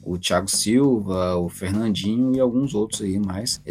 [SPEAKER 1] o Thiago Silva, o Fernandinho e alguns outros aí, mas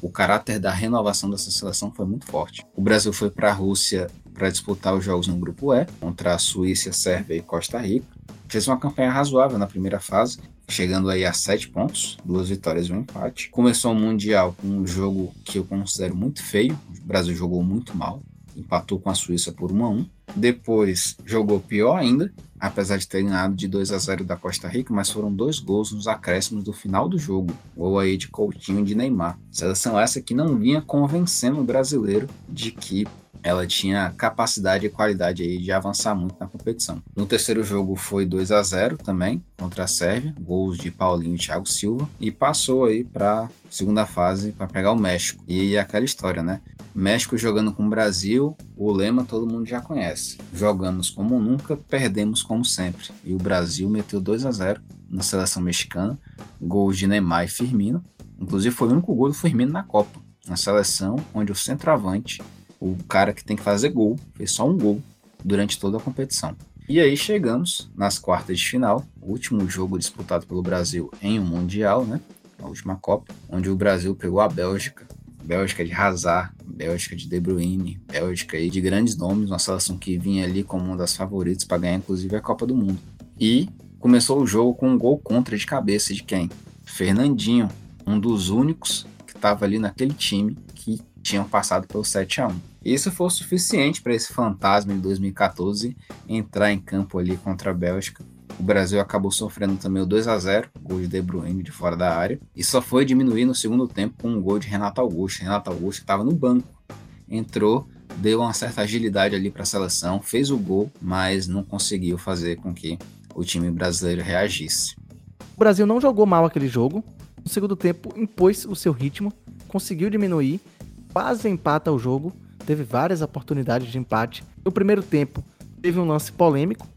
[SPEAKER 1] o caráter da renovação dessa seleção foi muito forte. O Brasil foi para a Rússia para disputar os jogos no grupo E, contra a Suíça, Sérvia e Costa Rica. Fez uma campanha razoável na primeira fase, chegando aí a sete pontos, duas vitórias e um empate. Começou o Mundial com um jogo que eu considero muito feio, o Brasil jogou muito mal, empatou com a Suíça por 1 a 1. Depois jogou pior ainda, apesar de ter ganhado de 2 a 0 da Costa Rica, mas foram dois gols nos acréscimos do final do jogo. Gol aí de Coutinho e de Neymar. Seleção essa que não vinha convencendo o brasileiro de que ela tinha capacidade e qualidade aí de avançar muito na competição. No terceiro jogo foi 2 a 0 também contra a Sérvia, gols de Paulinho e Thiago Silva e passou aí para segunda fase para pegar o México. E aquela história, né? México jogando com o Brasil, o lema todo mundo já conhece. Jogamos como nunca, perdemos como sempre. E o Brasil meteu 2 a 0 na seleção mexicana, gols de Neymar e Firmino. Inclusive foi o único gol do Firmino na Copa, na seleção onde o centroavante o cara que tem que fazer gol fez só um gol durante toda a competição. E aí chegamos nas quartas de final, o último jogo disputado pelo Brasil em um Mundial, né? A última Copa, onde o Brasil pegou a Bélgica. Bélgica de Hazard, Bélgica de De Bruyne, Bélgica de grandes nomes, uma seleção que vinha ali como uma das favoritas para ganhar inclusive a Copa do Mundo. E começou o jogo com um gol contra de cabeça de quem? Fernandinho, um dos únicos que estava ali naquele time que tinham passado pelo 7 a 1 isso foi o suficiente para esse fantasma de 2014 entrar em campo ali contra a Bélgica. O Brasil acabou sofrendo também o 2 a 0 gol de De Bruyne de fora da área, e só foi diminuir no segundo tempo com um gol de Renato Augusto. Renato Augusto estava no banco, entrou, deu uma certa agilidade ali para a seleção, fez o gol, mas não conseguiu fazer com que o time brasileiro reagisse.
[SPEAKER 2] O Brasil não jogou mal aquele jogo. No segundo tempo, impôs o seu ritmo, conseguiu diminuir, quase empata o jogo teve várias oportunidades de empate. No primeiro tempo, teve um lance polêmico.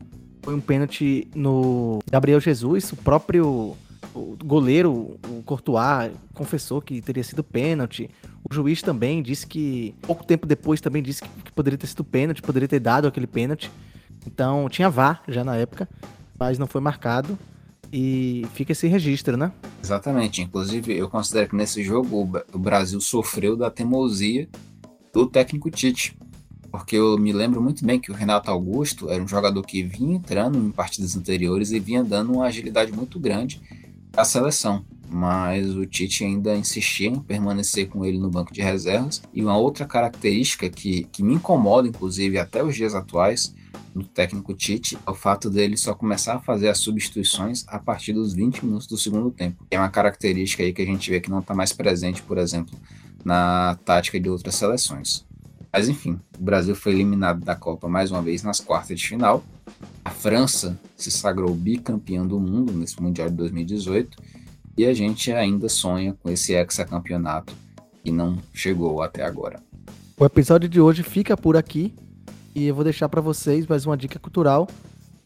[SPEAKER 2] Foi um pênalti no Gabriel Jesus, o próprio goleiro, o Courtois, confessou que teria sido pênalti. O juiz também disse que, pouco tempo depois, também disse que poderia ter sido pênalti, poderia ter dado aquele pênalti. Então, tinha VAR já na época, mas não foi marcado. E fica esse registro, né?
[SPEAKER 1] Exatamente. Inclusive, eu considero que nesse jogo o Brasil sofreu da teimosia do técnico Tite. porque eu me lembro muito bem que o Renato Augusto era um jogador que vinha entrando em partidas anteriores e vinha dando uma agilidade muito grande à seleção. Mas o Tite ainda insistia em permanecer com ele no banco de reservas. E uma outra característica que, que me incomoda, inclusive até os dias atuais, no técnico Tite é o fato dele só começar a fazer as substituições a partir dos 20 minutos do segundo tempo. É uma característica aí que a gente vê que não está mais presente, por exemplo, na tática de outras seleções. Mas enfim, o Brasil foi eliminado da Copa mais uma vez nas quartas de final. A França se sagrou bicampeão do mundo nesse Mundial de 2018 e a gente ainda sonha com esse hexacampeonato que não chegou até agora.
[SPEAKER 2] O episódio de hoje fica por aqui e eu vou deixar para vocês mais uma dica cultural: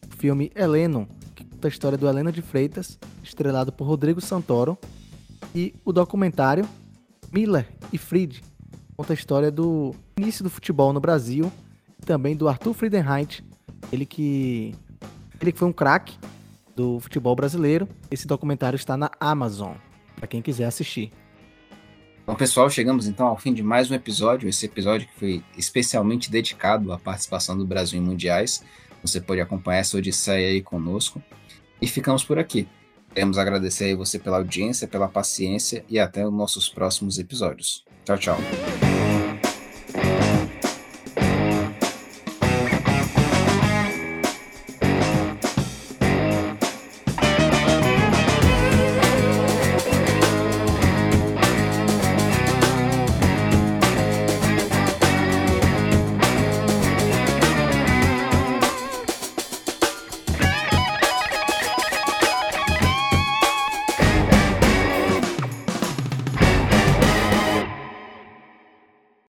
[SPEAKER 2] o filme Heleno, que conta a história do Helena de Freitas, estrelado por Rodrigo Santoro, e o documentário Miller e Fried, conta a história do início do futebol no Brasil, e também do Arthur Friedenreich, ele que ele que foi um craque do futebol brasileiro. Esse documentário está na Amazon, para quem quiser assistir.
[SPEAKER 1] Bom, pessoal, chegamos então ao fim de mais um episódio. Esse episódio que foi especialmente dedicado à participação do Brasil em mundiais. Você pode acompanhar essa odisseia aí conosco. E ficamos por aqui. Queremos agradecer aí você pela audiência, pela paciência e até os nossos próximos episódios. Tchau, tchau.